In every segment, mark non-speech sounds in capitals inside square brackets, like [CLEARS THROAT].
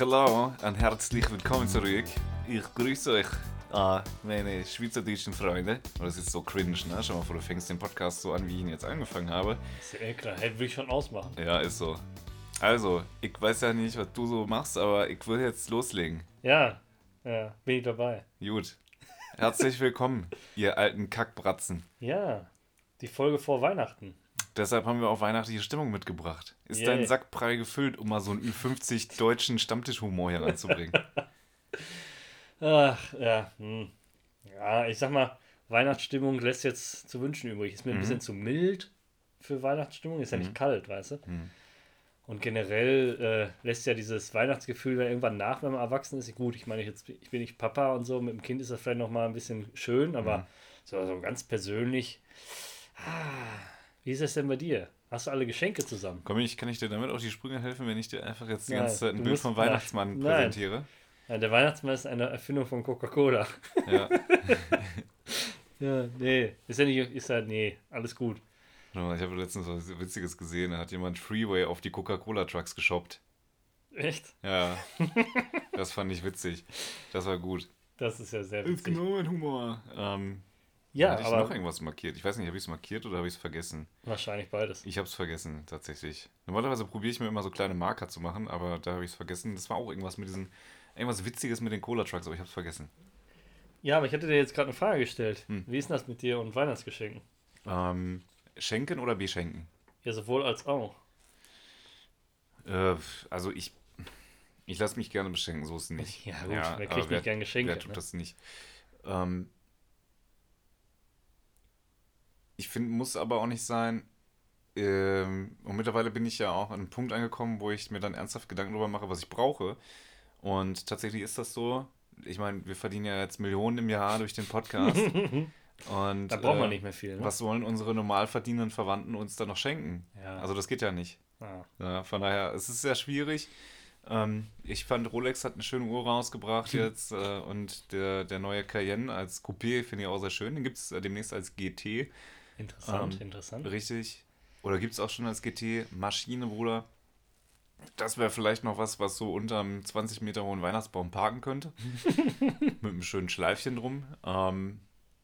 Hallo und herzlich willkommen zurück. Ich grüße euch, ah, meine schweizerdeutschen Freunde. Das ist so cringe, ne? Schau mal vor, du fängst den Podcast so an, wie ich ihn jetzt angefangen habe. Ist ja klar, hätte will ich schon ausmachen. Ja, ist so. Also, ich weiß ja nicht, was du so machst, aber ich will jetzt loslegen. Ja, ja, bin ich dabei. Gut. Herzlich willkommen, ihr alten Kackbratzen. Ja, die Folge vor Weihnachten. Deshalb haben wir auch weihnachtliche Stimmung mitgebracht. Ist Yay. dein Sack prall gefüllt, um mal so einen Ü50 deutschen Stammtischhumor heranzubringen? [LAUGHS] Ach, ja, hm. ja, ich sag mal, Weihnachtsstimmung lässt jetzt zu wünschen übrig. Ist mir ein Mhm. bisschen zu mild für Weihnachtsstimmung, ist ja nicht kalt, weißt du? Mhm. Und generell äh, lässt ja dieses Weihnachtsgefühl dann irgendwann nach, wenn man erwachsen ist. Gut, ich meine, ich, jetzt, ich bin nicht Papa und so, mit dem Kind ist das vielleicht nochmal ein bisschen schön, aber Mhm. so, so ganz persönlich. Ah, wie ist das denn bei dir? Hast du alle Geschenke zusammen? Komm ich, kann ich dir damit auf die Sprünge helfen, wenn ich dir einfach jetzt die Nein, ganze Zeit ein Bild vom Weihnachtsmann nein. präsentiere? Ja, der Weihnachtsmann ist eine Erfindung von Coca-Cola. Ja. [LAUGHS] Ja, nee, ist ja nicht, ist ja, nee, alles gut. Ich habe letztens was Witziges gesehen, da hat jemand Freeway auf die Coca-Cola-Trucks geshoppt. Echt? Ja, [LAUGHS] das fand ich witzig. Das war gut. Das ist ja sehr Ist witzig. genau mein Humor. Ähm, Ja, hatte ich aber noch irgendwas markiert? Ich weiß nicht, habe ich es markiert oder habe ich es vergessen? wahrscheinlich beides. Ich habe es vergessen, tatsächlich. Normalerweise probiere ich mir immer so kleine Marker zu machen, aber da habe ich es vergessen. Das war auch irgendwas mit diesen, irgendwas Witziges mit den Cola-Trucks, aber ich habe es vergessen. Ja, aber ich hatte dir jetzt gerade eine Frage gestellt. Hm. Wie ist denn das mit dir und Weihnachtsgeschenken? Ähm, schenken oder beschenken? Ja, sowohl als auch. Äh, also ich, ich lasse mich gerne beschenken, so ist es nicht. Ja, gut, wer aber kriegt nicht gern Geschenke, Wer tut ne? das nicht? Ähm, ich finde, muss aber auch nicht sein. Ähm, und mittlerweile bin ich ja auch an einem Punkt angekommen, wo ich mir dann ernsthaft Gedanken darüber mache, was ich brauche. Und tatsächlich ist das so. Ich meine, wir verdienen ja jetzt Millionen im Jahr durch den Podcast. [LAUGHS] und Da braucht man äh, nicht mehr viel. Ne? Was wollen unsere normal verdienenden Verwandten uns dann noch schenken? Ja. Also das geht ja nicht. Ah, Ja, von daher, es ist sehr schwierig. Ähm, ich fand, Rolex hat eine schöne Uhr rausgebracht [LAUGHS] jetzt äh, und der, der neue Cayenne als Coupé finde ich auch sehr schön. Den gibt es äh, demnächst als GT, interessant, Ähm, interessant. richtig. Oder gibt es auch schon als GT Maschine, Bruder. Das wäre vielleicht noch was, was so unterm 20 Meter hohen Weihnachtsbaum parken könnte. [LAUGHS] Mit einem schönen Schleifchen drum. Ähm,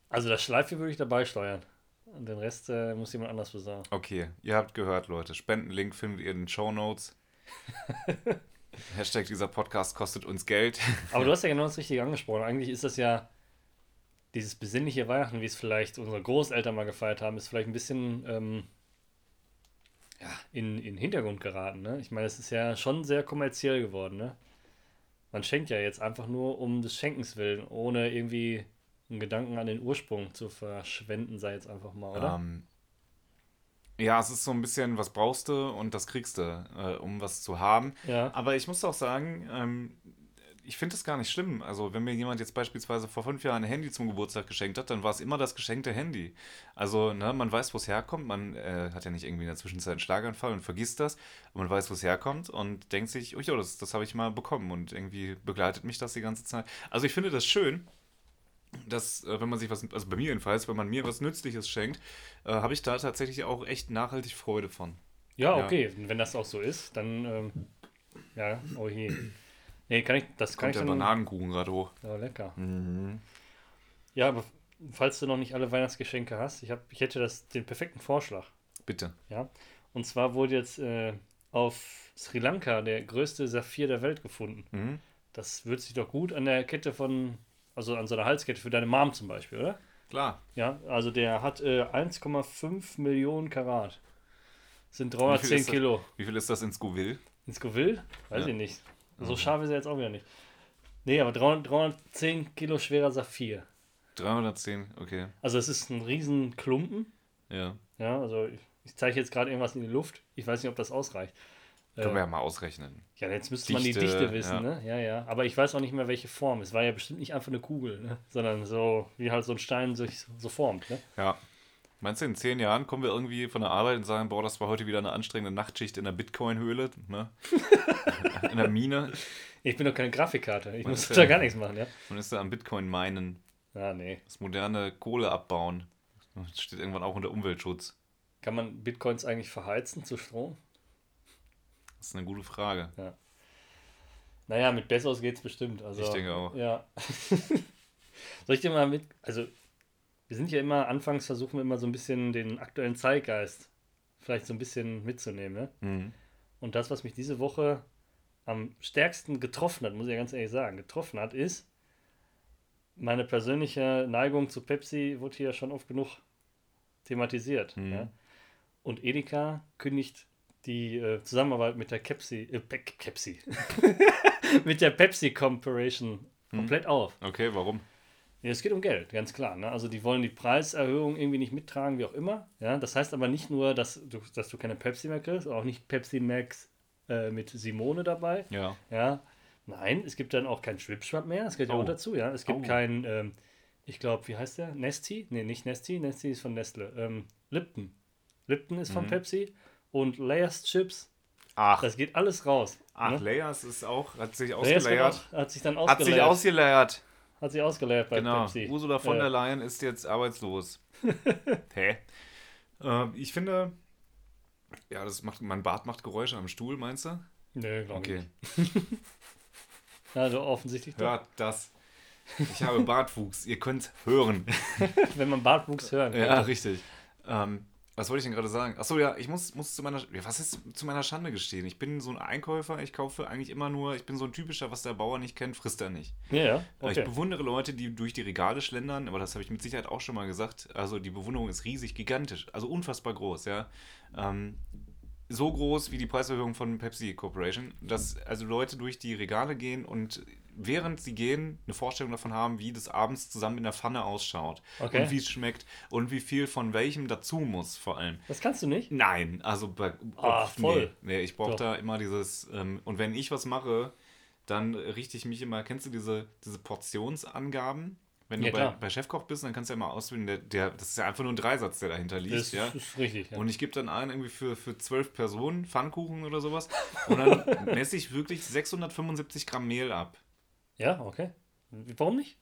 Also das Schleife würde ich dabei steuern. Und den Rest äh, muss jemand anders besorgen. okay, ihr habt gehört, Leute. Spendenlink findet ihr in den Show Notes. [LAUGHS] Hashtag dieser Podcast kostet uns Geld. Aber du [LAUGHS] hast ja genau das Richtige angesprochen. Eigentlich ist das ja dieses besinnliche Weihnachten, wie es vielleicht unsere Großeltern mal gefeiert haben, ist vielleicht ein bisschen ähm, ja, in, in den Hintergrund geraten. Ne? Ich meine, es ist ja schon sehr kommerziell geworden. Ne? Man schenkt ja jetzt einfach nur um des Schenkens willen, ohne irgendwie einen Gedanken an den Ursprung zu verschwenden, sei jetzt einfach mal, oder? Ähm, ja, es ist so ein bisschen, was brauchst du und das kriegst du, äh, um was zu haben. ja. Aber ich muss auch sagen, ähm, ich finde es gar nicht schlimm. Also, wenn mir jemand jetzt beispielsweise vor fünf Jahren ein Handy zum Geburtstag geschenkt hat, dann war es immer das geschenkte Handy. Also, ne, man weiß, wo es herkommt. Man äh, hat ja nicht irgendwie in der Zwischenzeit einen Schlaganfall und vergisst das. Aber man weiß, wo es herkommt und denkt sich, oh ja, das, das habe ich mal bekommen und irgendwie begleitet mich das die ganze Zeit. Also, ich finde das schön dass, äh, wenn man sich was, also bei mir jedenfalls, wenn man mir was Nützliches schenkt, äh, habe ich da tatsächlich auch echt nachhaltig Freude von. Ja, Ja. okay. Wenn das auch so ist, dann ähm, ja, oh je. Nee, kann ich, das kann Kommt der ich dann. Bananenkuchen gerade hoch. Ja, lecker. Mhm. Ja, aber falls du noch nicht alle Weihnachtsgeschenke hast, ich, hab, ich hätte das, den perfekten Vorschlag. Bitte. Ja? Und zwar wurde jetzt äh, auf Sri Lanka der größte Saphir der Welt gefunden. Mhm. Das wird sich doch gut an der Kette von, also an so einer Halskette für deine Mom zum Beispiel, oder? Klar. Ja, also der hat äh, 1,5 Millionen Karat. Sind Wie viel 310 ist das? Kilo. Wie viel ist das in Scoville? In Scoville? Weiß Ja. ich nicht. So Mhm. scharf ist er jetzt auch wieder nicht. Nee, aber 300, 310 Kilo schwerer Saphir. 310, okay. Also es ist ein riesen Klumpen. Ja. Ja, also ich, ich zeige jetzt gerade irgendwas in die Luft. Ich weiß nicht, ob das ausreicht. Können wir Äh, ja mal ausrechnen. ja, jetzt müsste man die Dichte, Dichte wissen, ja. ne? Ja, ja. Aber ich weiß auch nicht mehr, welche Form. Es war ja bestimmt nicht einfach eine Kugel, ne? sondern so, wie halt so ein Stein sich so formt, ne? Ja. Meinst du, in zehn Jahren kommen wir irgendwie von der Arbeit und sagen, boah, das war heute wieder eine anstrengende Nachtschicht in der Bitcoin-Höhle, ne? [LAUGHS] in der Mine. Ich bin doch keine Grafikkarte. Ich Man muss da ja- gar nichts machen, ja? Man ist da am Bitcoin-Minen, Ah, nee. das moderne Kohle abbauen. Das steht irgendwann auch unter Umweltschutz. Kann man Bitcoins eigentlich verheizen zu Strom? Das ist eine gute Frage. Naja, mit Bezos geht's bestimmt. Also, Ich denke auch. Ja. [LAUGHS] Soll ich dir mal mit. Also, wir sind ja immer, anfangs versuchen wir immer so ein bisschen den aktuellen Zeitgeist vielleicht so ein bisschen mitzunehmen. Ne? Mhm. Und das, was mich diese Woche am stärksten getroffen hat, muss ich ja ganz ehrlich sagen, getroffen hat, ist meine persönliche Neigung zu Pepsi, wurde hier schon oft genug thematisiert. Mhm. Ja? Und Edeka kündigt die äh, Zusammenarbeit mit der Pepsi, äh, Pe Pepsi, [LAUGHS] [LAUGHS] mit der Pepsi Corporation komplett auf. Okay, warum? Ja, es geht um Geld, ganz klar. Ne? Also die wollen die Preiserhöhung irgendwie nicht mittragen, wie auch immer. Ja? Das heißt aber nicht nur, dass du, dass du keine Pepsi mehr kriegst, auch nicht Pepsi Max äh, mit Simone dabei. Ja. Ja, nein, es gibt dann auch kein Schwipschwapp mehr, das gehört ja Oh. auch dazu, ja. Es gibt Oh. kein, ähm, ich glaube, wie heißt der? Nesti? Nee, nicht Nesti, Nesti ist von Nestle. Ähm, Lipton. Lipton ist von Mhm. Pepsi und Layers Chips, Ach, das geht alles raus. ach ne? Layers ist auch, hat sich ausgelayert. auch, hat sich dann Hat sich ausgeleiert. Hat sich ausgeleiert bei Genau. Pepsi. Ursula von Äh, der Leyen ist jetzt arbeitslos. [LAUGHS] Hä? Äh, ich finde, ja, das macht, mein Bart macht Geräusche am Stuhl, meinst du? Nö, glaube Okay. ich nicht. [LAUGHS] Also offensichtlich doch. Hört das. Ich habe Bartwuchs. Ihr könnt hören. [LAUGHS] Wenn man Bartwuchs hören kann. Ja, richtig. Ähm, was wollte ich denn gerade sagen? Achso, ja, ich muss, muss zu meiner, was ist zu meiner Schande gestehen? Ich bin so ein Einkäufer, ich kaufe eigentlich immer nur, ich bin so ein typischer, was der Bauer nicht kennt, frisst er nicht. Ja, ja. Äh, Ich Okay. bewundere Leute, die durch die Regale schlendern, aber das habe ich mit Sicherheit auch schon mal gesagt. Also die Bewunderung ist riesig, gigantisch, also unfassbar groß, ja. Ähm, so groß wie die Preiserhöhung von Pepsi Corporation, dass also Leute durch die Regale gehen und während sie gehen eine Vorstellung davon haben, wie das abends zusammen in der Pfanne ausschaut Okay. und wie es schmeckt und wie viel von welchem dazu muss vor allem. Das kannst du nicht? Nein, also bei, Ah, Uff, voll. Nee, nee ich brauche da immer dieses, ähm, und wenn ich was mache, dann richte ich mich immer, kennst du diese, diese Portionsangaben? Wenn du Ja, bei, klar. bei Chefkoch bist, dann kannst du ja mal auswählen, der, der, das ist ja einfach nur ein Dreisatz, der dahinter liegt, Das ja. ist richtig. Ja. Und ich gebe dann ein irgendwie für, für zwölf Personen Pfannkuchen oder sowas. Und dann [LAUGHS] messe ich wirklich 675 Gramm Mehl ab. Ja, okay. Warum nicht?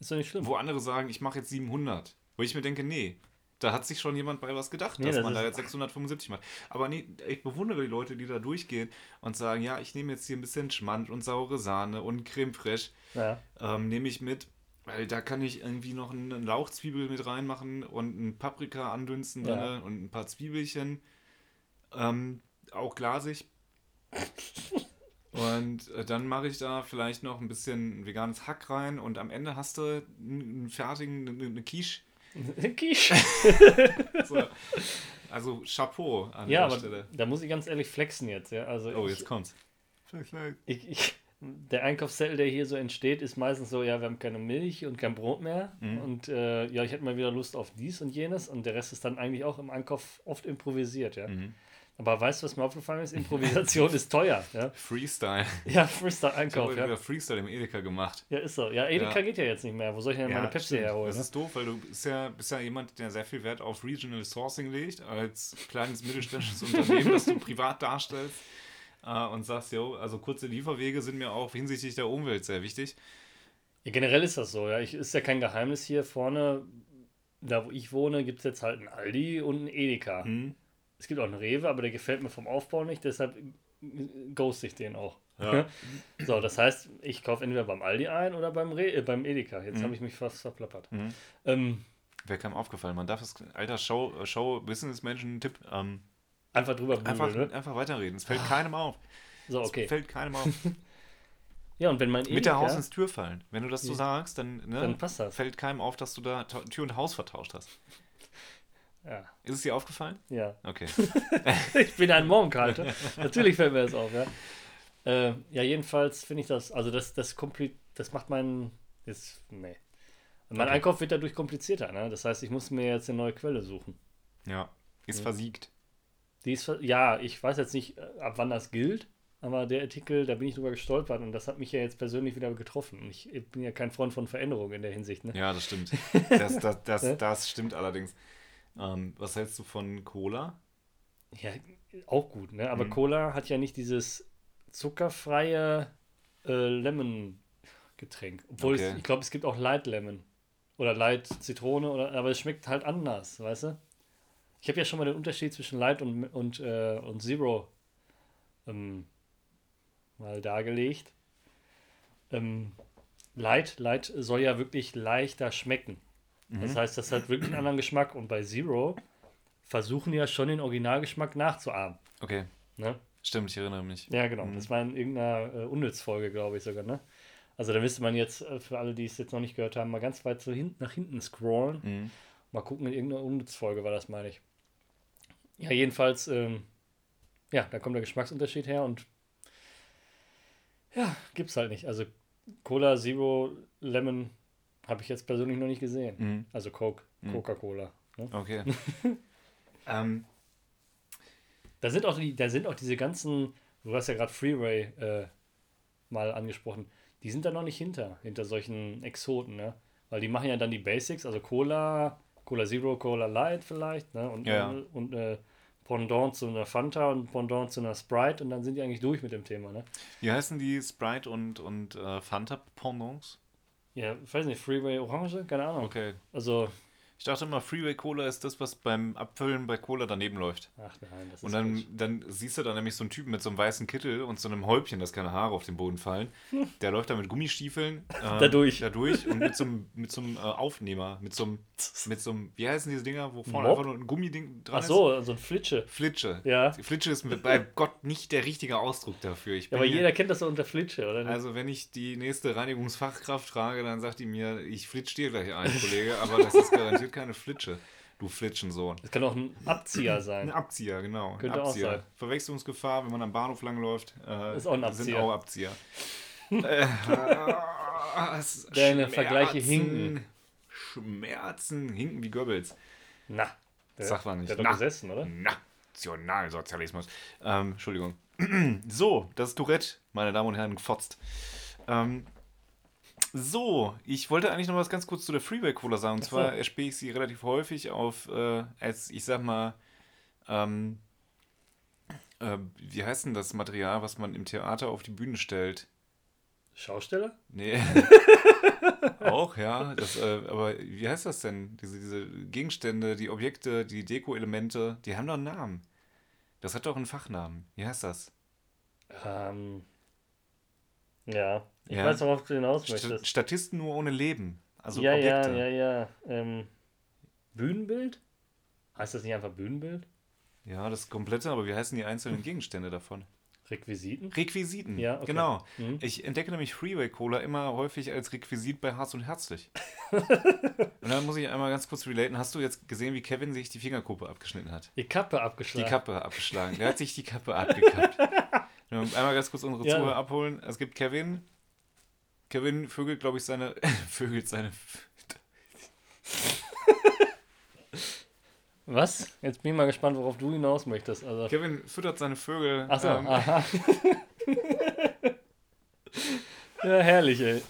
Ist doch nicht schlimm. Wo andere sagen, ich mache jetzt 700. Wo ich mir denke, nee, da hat sich schon jemand bei was gedacht, Nee, dass das man da jetzt 675 macht. Aber nee, ich bewundere die Leute, die da durchgehen und sagen, ja, ich nehme jetzt hier ein bisschen Schmand und saure Sahne und Creme fraiche, Ja. ähm, nehme ich mit, weil da kann ich irgendwie noch eine Lauchzwiebel mit reinmachen und ein Paprika andünsten Ja. und ein paar Zwiebelchen, ähm, auch glasig. [LAUGHS] Und äh, dann mache ich da vielleicht noch ein bisschen veganes Hack rein und am Ende hast du einen fertigen, eine, eine Quiche. [LAUGHS] Quiche. [LAUGHS] So. Also Chapeau an Ja, der aber Stelle. da muss ich ganz ehrlich flexen jetzt. Ja? Also Oh, ich, jetzt kommt's. ich, ich, der Einkaufszettel, der hier so entsteht, ist meistens so, ja, wir haben keine Milch und kein Brot mehr. Mhm. Und äh, ja, ich hätte mal wieder Lust auf dies und jenes. Und der Rest ist dann eigentlich auch im Einkauf oft improvisiert, ja. Mhm. Aber weißt du, was mir aufgefallen ist? Improvisation [LAUGHS] ist teuer, ja. Freestyle. Ja, Ich Freestyle-Einkauf, habe ja. wieder Freestyle im Edeka gemacht. Ja, ist so. Ja, Edeka Ja. geht ja jetzt nicht mehr. Wo soll ich denn meine Pepsi herholen? Das Ne? ist doof, weil du bist ja, bist ja jemand, der sehr viel Wert auf Regional Sourcing legt, als kleines mittelständisches [LAUGHS] Unternehmen, das du privat darstellst äh, und sagst, jo, also kurze Lieferwege sind mir auch hinsichtlich der Umwelt sehr wichtig. Ja, generell ist das so, ja. Ich, ist ja kein Geheimnis hier vorne, da wo ich wohne, gibt es jetzt halt einen Aldi und einen Edeka. Hm? Es gibt auch einen Rewe, aber der gefällt mir vom Aufbau nicht, deshalb ghost ich den auch. Ja. [LAUGHS] So, das heißt, ich kaufe entweder beim Aldi ein oder beim, Re äh, beim Edeka. Jetzt Mhm. habe ich mich fast verplappert. Mhm. Ähm, Wäre keinem aufgefallen. Man darf es, alter Show, Show Businessmenschen-Tipp, ähm, einfach drüber bügeln, einfach, ne? einfach weiterreden. Es fällt keinem auf. So, Es okay. fällt keinem auf. [LAUGHS] Ja, und wenn mein Edeka... Mit der Haus ins Tür fallen. Wenn du das so sagst, dann, ne, Dann passt das. fällt keinem auf, dass du da Tür und Haus vertauscht hast. Ja, Ist es dir aufgefallen? ja. Okay. [LAUGHS] ich bin ein Morgenkater. [LAUGHS] Natürlich fällt mir das auf, ja. Äh, ja, jedenfalls finde ich das, also das, das, das macht meinen, jetzt, nee. Mein Okay. Einkauf wird dadurch komplizierter, ne? Das heißt, ich muss mir jetzt eine neue Quelle suchen. Ja. Ist Ja. versiegt. Die ist, ja, ich weiß jetzt nicht, äh, ab wann das gilt, aber der Artikel, da bin ich drüber gestolpert und das hat mich ja jetzt persönlich wieder getroffen. Und ich bin ja kein Freund von Veränderungen in der Hinsicht, ne? Ja, das stimmt. [LAUGHS] Das, das, das, das stimmt allerdings. Ähm, was hältst du von Cola? Ja, auch gut, ne? Aber Mhm. Cola hat ja nicht dieses zuckerfreie äh, Lemon-Getränk. Obwohl Okay. es, ich glaube, es gibt auch Light Lemon. Oder Light Zitrone, oder, aber es schmeckt halt anders, weißt du? Ich habe ja schon mal den Unterschied zwischen Light und, und, äh, und Zero ähm, mal dargelegt. Ähm, Light, Light soll ja wirklich leichter schmecken. Das heißt, das hat wirklich einen anderen Geschmack. Und bei Zero versuchen die ja schon den Originalgeschmack nachzuahmen. Okay, Ne? stimmt, ich erinnere mich. Ja, genau. Das war in irgendeiner äh, Unnützfolge, glaube ich sogar, ne? Also da müsste man jetzt, äh, für alle, die es jetzt noch nicht gehört haben, mal ganz weit so hin, nach hinten scrollen. Mhm. Mal gucken, in irgendeiner Unnützfolge war das, meine ich. Ja, jedenfalls, ähm, ja, da kommt der Geschmacksunterschied her und ja, gibt's halt nicht. Also Cola Zero Lemon habe ich jetzt persönlich noch nicht gesehen. Mhm. Also Coke, Coca-Cola. Ne? Okay. [LAUGHS] ähm, Da sind auch die, da sind auch diese ganzen, du hast ja gerade Freeway äh, mal angesprochen, die sind da noch nicht hinter, hinter solchen Exoten, ne? Weil die machen ja dann die Basics, also Cola, Cola Zero, Cola Light vielleicht, ne? Und, Ja. und, und äh, Pendant zu einer Fanta und Pendant zu einer Sprite und dann sind die eigentlich durch mit dem Thema, ne? wie heißen die Sprite und, und äh, Fanta Pendants? Ja, ich weiß nicht, Freeway Orange? Keine Ahnung. Okay. Also, Ich dachte immer, Freeway Cola ist das, was beim Abfüllen bei Cola daneben läuft. ach nein, das Und ist dann, Quatsch. dann siehst du da nämlich so einen Typen mit so einem weißen Kittel und so einem Häubchen, dass keine Haare auf den Boden fallen. [LAUGHS] Der läuft da mit Gummistiefeln. Äh, Da durch. Da durch und mit so einem, mit so einem äh, Aufnehmer, mit so einem, [LAUGHS] mit so einem, wie heißen diese Dinger, wo vorne Mob? einfach nur ein Gummiding dran Ach so, so ein Flitsche. ist? Flitsche. Ja. Flitsche ist mit- bei Gott nicht der richtige Ausdruck dafür. Ich Ja, aber jeder kennt das so unter Flitsche, oder? nicht? also wenn ich die nächste Reinigungsfachkraft frage, dann sagt die mir, ich flitsch dir gleich ein, Kollege, aber das ist garantiert keine Flitsche, du Flitschensohn. Das kann auch ein Abzieher Ein sein. Abzieher, genau. ein Könnte auch Abzieher. sein. Verwechslungsgefahr, wenn man am Bahnhof langläuft, äh, Ist auch ein sind Abzieher. auch Abzieher. [LAUGHS] äh, [LAUGHS] es- Deine Vergleiche Schmerzen, hinken. Schmerzen, hinken wie Goebbels. Na, der, Sag mal nicht. Der hat Na. gesessen, oder? Nationalsozialismus. Ähm, Entschuldigung. [CLEARS THROAT] so, das Tourette, meine Damen und Herren, gefotzt. Ähm, so, ich wollte eigentlich noch was ganz kurz zu der Freeway Cola sagen. Und zwar erspiele ich sie relativ häufig auf, äh, als ich sag mal, ähm, äh, wie heißt denn das Material, was man im Theater auf die Bühne stellt? Schausteller? Nee. [LAUGHS] Auch, ja. Das, äh, aber wie heißt das denn? Diese, diese Gegenstände, die Objekte, die Deko-Elemente, die haben doch einen Namen. Das hat doch einen Fachnamen. Wie heißt das? Ähm, ja, ich Ja. weiß, worauf du hinaus St möchtest. Statisten nur ohne Leben. Also ja, Objekte. ja, ja, ja. Ähm, Bühnenbild? Heißt das nicht einfach Bühnenbild? Ja, das komplette, aber wie heißen die einzelnen Gegenstände davon? Requisiten? Requisiten. Ja, okay. Genau. Mhm. Ich entdecke nämlich Freeway Cola immer häufig als Requisit bei Harz und Herzlich. [LAUGHS] und dann muss ich einmal ganz kurz relaten. Hast du jetzt gesehen, wie Kevin sich die Fingerkuppe abgeschnitten hat? Die Kappe Die abgeschlagen. Kappe abgeschlagen. Der hat sich die Kappe abgekappt. [LAUGHS] Einmal ganz kurz unsere Ja. Zuhörer abholen. Es gibt Kevin. Kevin vögelt, glaube ich, seine. [LAUGHS] vögelt seine. Was? Jetzt bin ich mal gespannt, worauf du hinaus möchtest. Also, Kevin füttert seine Vögel. Achso, ähm, aha. [LAUGHS] ja, herrlich, ey.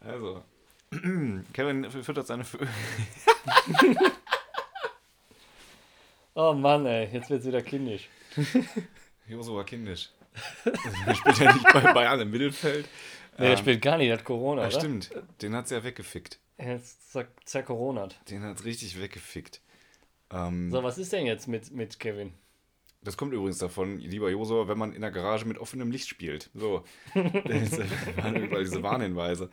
Also. [CLEARS THROAT] Kevin füttert seine Vögel. [LAUGHS] Oh Mann, ey, jetzt wird's wieder kindisch. Joso war kindisch. [LAUGHS] Er spielt ja nicht bei Bayern im Mittelfeld. Nee, der Ähm, spielt gar nicht, der hat Corona, Ja, oder? stimmt. Den hat sie ja weggefickt. Jetzt zer zercoronat. Den hat richtig weggefickt. Ähm, So, was ist denn jetzt mit, mit Kevin? Das kommt übrigens davon, lieber Josua, wenn man in der Garage mit offenem Licht spielt. So. [LAUGHS] Das waren überall diese Warnhinweise.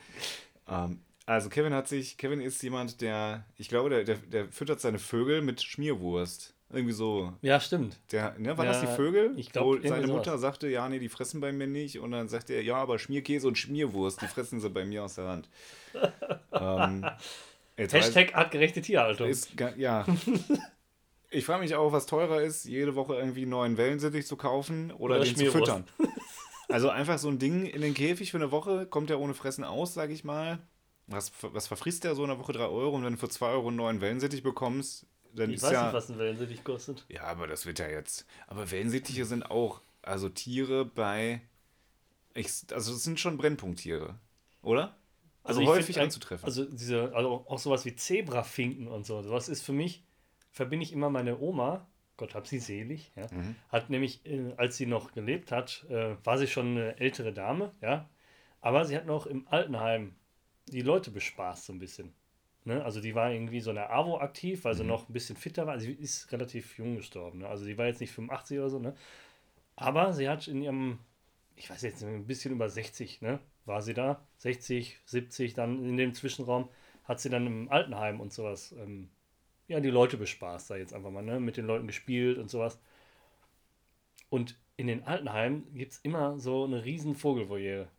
Ähm, also Kevin hat sich, Kevin ist jemand, der, ich glaube, der, der, der füttert seine Vögel mit Schmierwurst. Irgendwie so. Ja, stimmt. Der, ne, waren das Ja, die Vögel? ich glaub, Wo irgendwie seine sowas. Mutter sagte, ja, nee, die fressen bei mir nicht. Und dann sagt er, ja, aber Schmierkäse und Schmierwurst, die fressen sie bei mir aus der Hand. [LAUGHS] ähm, Hashtag artgerechte Tierhaltung. ist, ja. Ich frage mich auch, was teurer ist, jede Woche irgendwie einen neuen Wellensittich zu kaufen oder, Oder den zu füttern. Also einfach so ein Ding in den Käfig für eine Woche, kommt der ohne Fressen aus, sage ich mal. Was, was verfrisst der so in einer Woche 3 Euro und wenn du für 2 Euro einen neuen Wellensittich bekommst, dann ich weiß ja. nicht, was ein Wellensittich kostet. Ja, aber das wird ja jetzt. Aber Wellensittiche sind auch, also Tiere bei. Ich, also das sind schon Brennpunkttiere, oder? Also, ich häufig find, anzutreffen. Also diese, also auch sowas wie Zebrafinken und so. Sowas ist für mich, verbinde ich immer meine Oma, Gott hab sie selig, ja, Mhm. hat nämlich, äh, als sie noch gelebt hat, äh, war sie schon eine ältere Dame, ja, aber sie hat noch im Altenheim die Leute bespaßt so ein bisschen. Ne? Also die war irgendwie so eine AWO aktiv, weil sie Mhm. noch ein bisschen fitter war. Sie ist relativ jung gestorben. Ne? Also sie war jetzt nicht 85 oder so, ne? Aber sie hat in ihrem, ich weiß jetzt ein bisschen über 60, ne? War sie da? 60, 70, dann in dem Zwischenraum hat sie dann im Altenheim und sowas, ähm, ja, die Leute bespaßt, da jetzt einfach mal, ne? Mit den Leuten gespielt und sowas. Und in den Altenheimen gibt es immer so eine riesen Vogelvoyere.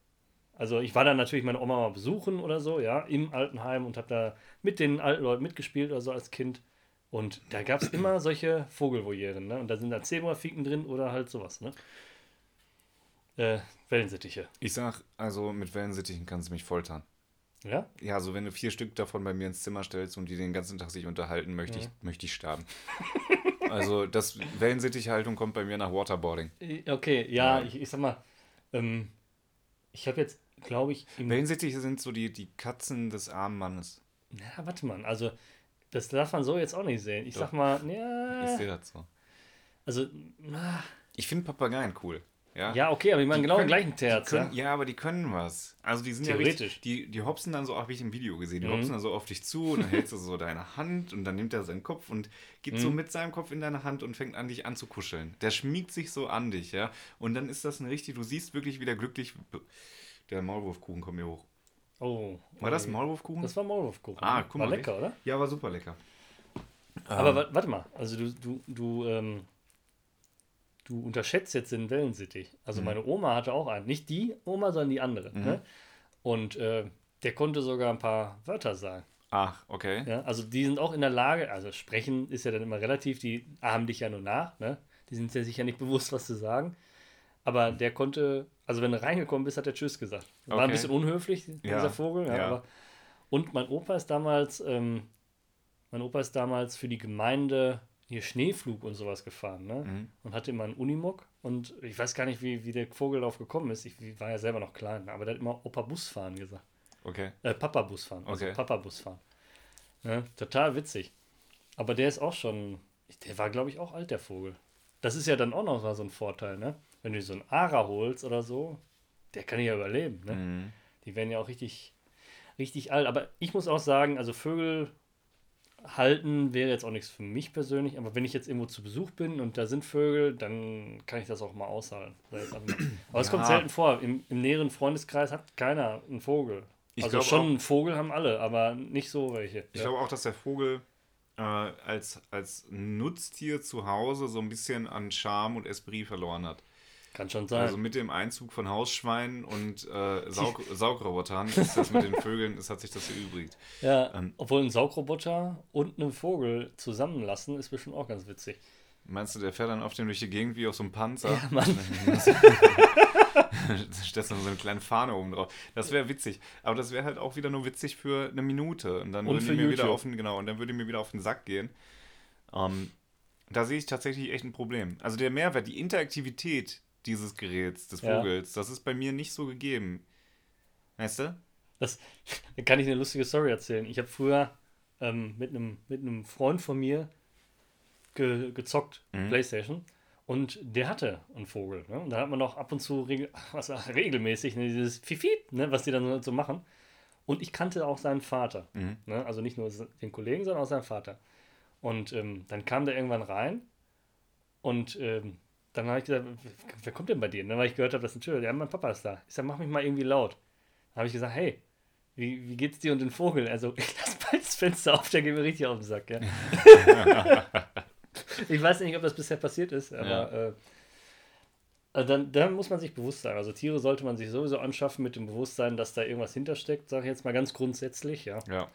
Also ich war dann natürlich meine Oma mal besuchen oder so, ja, im Altenheim und habe da mit den alten Leuten mitgespielt oder so als Kind. Und da gab es [CLEARS THROAT] immer solche Vogelvoyeren, ne? Und da sind dann Zebrafiken drin oder halt sowas, ne? Äh, Wellensittiche. Ich sag, also mit Wellensittichen kannst du mich foltern. Ja? Ja, also wenn du vier Stück davon bei mir ins Zimmer stellst und die den ganzen Tag sich unterhalten, möchte, Ja. ich, möchte ich sterben. [LAUGHS] also das Wellensittichhaltung kommt bei mir nach Waterboarding. Okay, ja, Ja. ich, ich sag mal, ähm, ich habe jetzt, glaube ich, im Wellensittiche sind so die, die Katzen des armen Mannes. Na, warte mal, also das darf man so jetzt auch nicht sehen. Ich Doch. sag mal, Ich ja, sehe das so. also, ah, Ich finde Papageien cool. Ja, ja, okay, aber ich meine genau den gleichen Terz, können, ja. ja, aber die können was. Also die sind Theoretisch. ja richtig, die, die hopsen dann so, habe ich im Video gesehen, die Mhm. hopsen dann so auf dich zu und dann hältst du so [LAUGHS] deine Hand und dann nimmt er seinen Kopf und geht Mhm. so mit seinem Kopf in deine Hand und fängt an, dich anzukuscheln. Der schmiegt sich so an dich, ja. Und dann ist das ein richtig, du siehst wirklich wieder glücklich, der Maulwurfkuchen kommt mir hoch. Oh. War das okay. Maulwurfkuchen? Das war Maulwurfkuchen. Ah, guck War mal, lecker, oder? ja, war super lecker. Aber Ähm, wa- warte mal, also du, du, du, ähm, du unterschätzt jetzt den Wellensittich. Also Mhm. meine Oma hatte auch einen. Nicht die Oma, sondern die andere. Mhm. Ne? Und äh, der konnte sogar ein paar Wörter sagen. Ach, okay. Ja? Also die sind auch in der Lage, also sprechen ist ja dann immer relativ, die ahmen dich ja nur nach. Ne? Die sind ja sicher nicht bewusst, was zu sagen. Aber der konnte, also wenn du reingekommen bist, hat er Tschüss gesagt. War ein Okay. bisschen unhöflich, Ja, dieser Vogel. Ja, ja. Aber, und mein Opa ist damals, ähm, mein Opa ist damals für die Gemeinde hier Schneeflug und sowas gefahren, ne? Mhm. Und hatte immer einen Unimog und ich weiß gar nicht, wie, wie der Vogel darauf gekommen ist. Ich, war ja selber noch klein, aber der hat immer Opa Busfahren gesagt. Okay. Äh, Papa Busfahren. Also Okay. Papa Busfahren. Ja, total witzig. Aber der ist auch schon, der war glaube ich auch alt, der Vogel. Das ist ja dann auch noch mal so ein Vorteil, ne? Wenn du so einen Ara holst oder so, der kann ja überleben, ne? Mhm. Die werden ja auch richtig, richtig alt. Aber ich muss auch sagen, also Vögel halten wäre jetzt auch nichts für mich persönlich. Aber wenn ich jetzt irgendwo zu Besuch bin und da sind Vögel, dann kann ich das auch mal aushalten. Aber es kommt Ja. selten vor. Im, Im näheren Freundeskreis hat keiner einen Vogel. Ich also schon auch- einen Vogel haben alle, aber nicht so welche. Ich ja. glaube auch, dass der Vogel äh, als, als Nutztier zu Hause so ein bisschen an Charme und Esprit verloren hat. Kann schon sein. Also mit dem Einzug von Hausschweinen und äh, Saug [LAUGHS] Saugrobotern ist das mit den Vögeln, es hat sich das erübrigt. ja, ähm, obwohl ein Saugroboter und einen Vogel zusammenlassen ist bestimmt auch ganz witzig. Meinst du, der fährt dann auf dem durch die Gegend wie auf so einem Panzer? Ja, Mann. [LAUGHS] da stellst du so eine kleine Fahne oben drauf. Das wäre witzig. Aber das wäre halt auch wieder nur witzig für eine Minute. Und dann Und würde mir wieder auf den, genau, und dann würde mir wieder auf den Sack gehen. Ähm, da sehe ich tatsächlich echt ein Problem. Also der Mehrwert, die Interaktivität dieses Geräts, des Ja. Vogels, das ist bei mir nicht so gegeben. Weißt du? Das, [LAUGHS] da kann ich eine lustige Story erzählen. Ich habe früher ähm, mit einem mit einem Freund von mir ge, gezockt, Mhm. Playstation, und der hatte einen Vogel. Ne? Und da hat man auch ab und zu regel, [LAUGHS] was, regelmäßig ne, dieses Fifi, ne, was die dann so machen. Und ich kannte auch seinen Vater. Mhm. Ne? Also nicht nur den Kollegen, sondern auch seinen Vater. Und ähm, dann kam der irgendwann rein und ähm, dann habe ich gesagt, wer- kommt denn bei dir? Ne? Weil ich gehört habe, dass ein Tür, ja, mein Papa ist da. Ich sage, mach mich mal irgendwie laut. Dann habe ich gesagt, hey, wie, wie geht's dir und den Vogel? Also, [LAUGHS] ich lass bald das Fenster auf, der geht mir richtig auf den Sack, ja. [LAUGHS] ich weiß nicht, ob das bisher passiert ist, aber Ja. äh, also dann, dann muss man sich bewusst sein. Also Tiere sollte man sich sowieso anschaffen mit dem Bewusstsein, dass da irgendwas hintersteckt, sage ich jetzt mal ganz grundsätzlich, ja. Ja.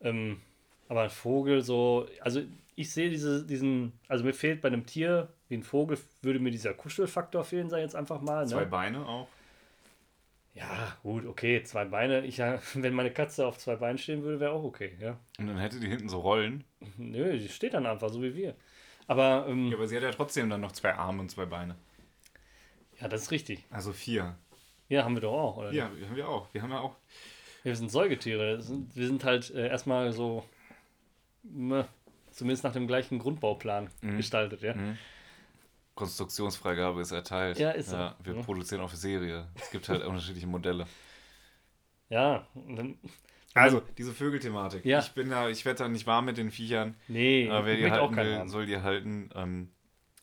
Ähm, aber ein Vogel so, also ich sehe diese, diesen, also mir fehlt bei einem Tier wie ein Vogel, würde mir dieser Kuschelfaktor fehlen, sei jetzt einfach mal. Zwei Ne? Beine auch. Ja, gut, okay, zwei Beine. Ich, [LAUGHS] wenn meine Katze auf zwei Beinen stehen würde, wäre auch okay, ja. Und dann hätte die hinten so Rollen. Nö, die steht dann einfach, so wie wir. Aber, ähm, Ja, aber sie hat ja trotzdem dann noch zwei Arme und zwei Beine. ja, das ist richtig. Also vier. Ja, haben wir doch auch, oder? Ja, haben wir auch. Wir haben ja auch. Wir sind Säugetiere. Wir sind halt äh, erstmal so, ne, zumindest nach dem gleichen Grundbauplan Mhm. gestaltet, ja. Mhm. Konstruktionsfreigabe ist erteilt. Ja, ist so. Wir Ja. produzieren für Serie. Es gibt halt [LAUGHS] unterschiedliche Modelle. Ja, und dann, Also, diese Vögelthematik. Ja. Ich bin da, ich werde da nicht warm mit den Viechern. nee, Aber wer ich die halten keinen will, soll die halten. Ähm,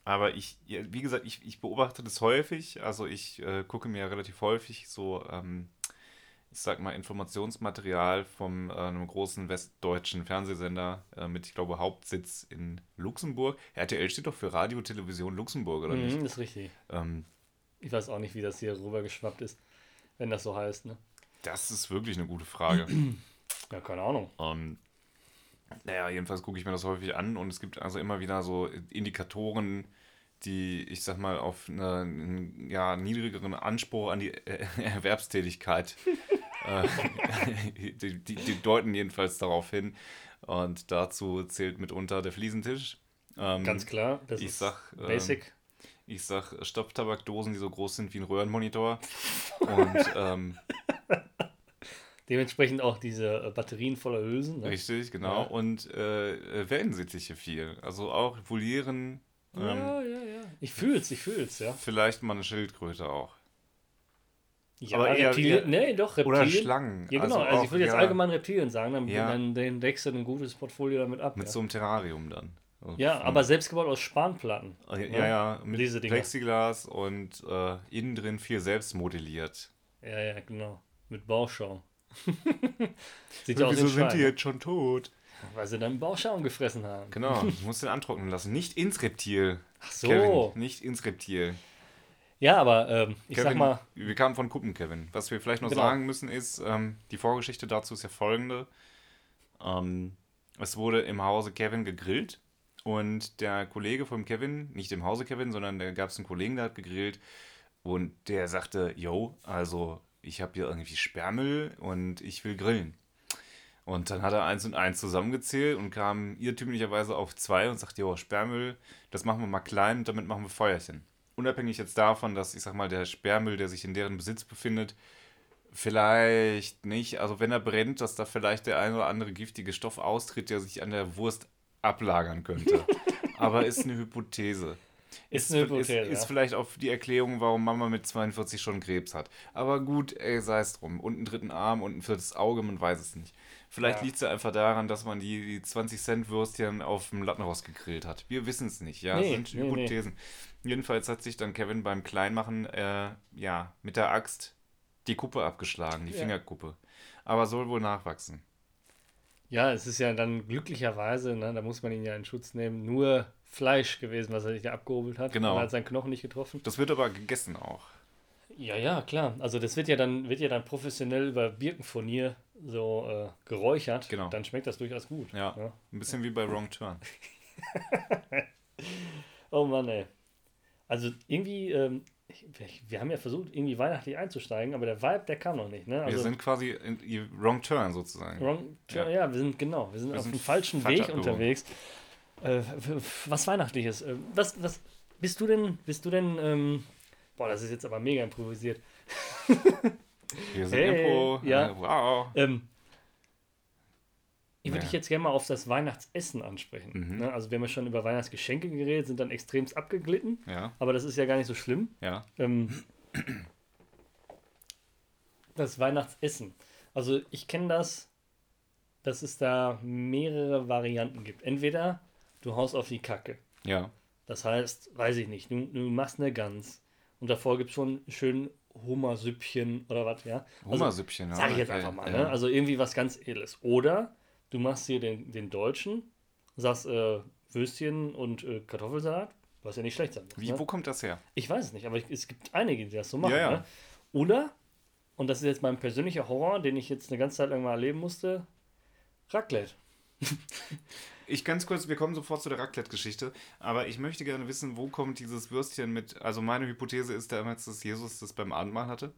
Aber ich, ja, wie gesagt, ich, ich beobachte das häufig. Also ich äh, gucke mir relativ häufig so, ähm, sag mal, Informationsmaterial vom äh, einem großen westdeutschen Fernsehsender äh, mit, ich glaube, Hauptsitz in Luxemburg. RTL steht doch für Radio, Television Luxemburg, oder nicht? Mhm, das ist richtig. Ähm, Ich weiß auch nicht, wie das hier rübergeschwappt ist, wenn das so heißt, ne? das ist wirklich eine gute Frage. [CLEARS THROAT] Ja, keine Ahnung. Ähm, naja, jedenfalls gucke ich mir das häufig an und es gibt also immer wieder so Indikatoren, die, ich sag mal, auf eine, einen ja, niedrigeren Anspruch an die äh, [LAUGHS] Erwerbstätigkeit, äh, [LAUGHS] die, die, die deuten jedenfalls darauf hin. Und dazu zählt mitunter der Fliesentisch. Ähm, Ganz klar, das ich ist sag, ähm, basic. Ich sag Stopftabakdosen, die so groß sind wie ein Röhrenmonitor. Und [LAUGHS] ähm, Dementsprechend auch diese äh, Batterien voller Hülsen. Ne? Richtig, genau. Ja. Und äh, äh, Wellensittiche viel. Also auch Volieren, ähm, ja, ja. Ich fühl's, ich fühl's, ja. vielleicht mal eine Schildkröte auch. Ja, Aber eher- Reptilien, eher- nee, doch, Reptilien. Oder Schlangen. Ja, genau. Also, auch, ich würde jetzt ja, allgemein Reptilien sagen, dann, Ja. dann, dann deckst du ein gutes Portfolio damit ab. Mit ja. so einem Terrarium dann. So ja, aber selbst gebaut aus Spanplatten. Ja, ne? ja, ja, mit Diese Dinger. Plexiglas und äh, innen drin viel selbst modelliert. Ja, ja, genau. Mit Bauschaum. [LAUGHS] Sieht aus wie ein Schwein, ne? jetzt schon tot? weil sie dann Bauschaum gefressen haben. Genau, [LAUGHS] du musst den antrocknen lassen. Nicht ins Reptil. Ach so. Kevin, nicht ins Reptil. Ja, aber ähm, ich Kevin, sag mal, wir kamen von Kuppen, Kevin. Was wir vielleicht noch Genau. sagen müssen ist, ähm, die Vorgeschichte dazu ist ja folgende. Ähm, es wurde im Hause Kevin gegrillt und der Kollege von Kevin, nicht im Hause Kevin, sondern da gab es einen Kollegen, der hat gegrillt und der sagte, yo, also ich habe hier irgendwie Sperrmüll und ich will grillen. Und dann hat er eins und eins zusammengezählt und kam irrtümlicherweise auf zwei und sagte, jo, Sperrmüll, das machen wir mal klein und damit machen wir Feuerchen. Unabhängig jetzt davon, dass, ich sag mal, der Sperrmüll, der sich in deren Besitz befindet, vielleicht nicht, also wenn er brennt, dass da vielleicht der ein oder andere giftige Stoff austritt, der sich an der Wurst ablagern könnte. [LAUGHS] Aber ist eine Hypothese. Ist eine Hypothese, Ist, ist ja. vielleicht auch die Erklärung, warum Mama mit 42 schon Krebs hat. Aber gut, ey, sei es drum. Und einen dritten Arm und ein viertes Auge, man weiß es nicht. Vielleicht Ja. liegt es ja einfach daran, dass man die, die 20 Cent Würstchen auf dem Lattenrost gegrillt hat. Wir wissen es nicht, ja. Nee, das sind nee, nee. Hypothesen. Jedenfalls hat sich dann Kevin beim Kleinmachen, äh, ja, mit der Axt die Kuppe abgeschlagen, die Ja. Fingerkuppe. Aber soll wohl nachwachsen. ja, es ist ja dann glücklicherweise, ne, da muss man ihn ja in Schutz nehmen, nur Fleisch gewesen, was er sich da abgehobelt hat. Genau. Er hat seinen Knochen nicht getroffen. Das wird aber gegessen auch. Ja, ja, klar. Also das wird ja dann, wird ja dann professionell über Birkenfurnier so äh, geräuchert. Genau. Dann schmeckt das durchaus gut. Ja. ne? Ein bisschen wie bei Wrong Turn. [LAUGHS] Oh Mann, ey. Also irgendwie, ähm, wir haben ja versucht, irgendwie weihnachtlich einzusteigen, aber der Vibe, der kam noch nicht. Ne? Wir Also sind quasi in Wrong Turn sozusagen. wrong, Ja. ja. wir sind genau, wir sind Wir auf dem falschen falsch Weg unterwegs. Äh, was Weihnachtliches. Äh, was, was bist du denn, bist du denn, ähm, boah, das ist jetzt aber mega improvisiert. [LAUGHS] Wir sind Hey, Impro. ja. Äh, Wow. Ähm, ich würde Ja. dich jetzt gerne mal auf das Weihnachtsessen ansprechen. Mhm. Ne? Also wir haben ja schon über Weihnachtsgeschenke geredet, sind dann extremst abgeglitten, Ja, aber das ist ja gar nicht so schlimm. ja. Ähm, das Weihnachtsessen. Also ich kenne das, dass es da mehrere Varianten gibt. Entweder du haust auf die Kacke. Ja. Das heißt, weiß ich nicht, du, du machst eine Gans und davor gibt es schon schön Hummersüppchen oder was, ja. Also, Hummersüppchen. ja. Sag ich jetzt einfach mal, Ja. ne? Also irgendwie was ganz Edles. Oder du machst hier den, den Deutschen, sagst äh, Würstchen und äh, Kartoffelsalat, was ja nicht schlecht sein muss. Wie, ne? wo kommt das her? Ich weiß es nicht, aber ich, es gibt einige, die das so machen. Ja, ja. Ne? Oder, und das ist jetzt mein persönlicher Horror, den ich jetzt eine ganze Zeit lang mal erleben musste, Raclette. [LAUGHS] Ich ganz kurz, wir kommen sofort zu der Raclette-Geschichte, aber ich möchte gerne wissen, wo kommt dieses Würstchen mit, also meine Hypothese ist damals, dass Jesus das beim Abendmahl hatte.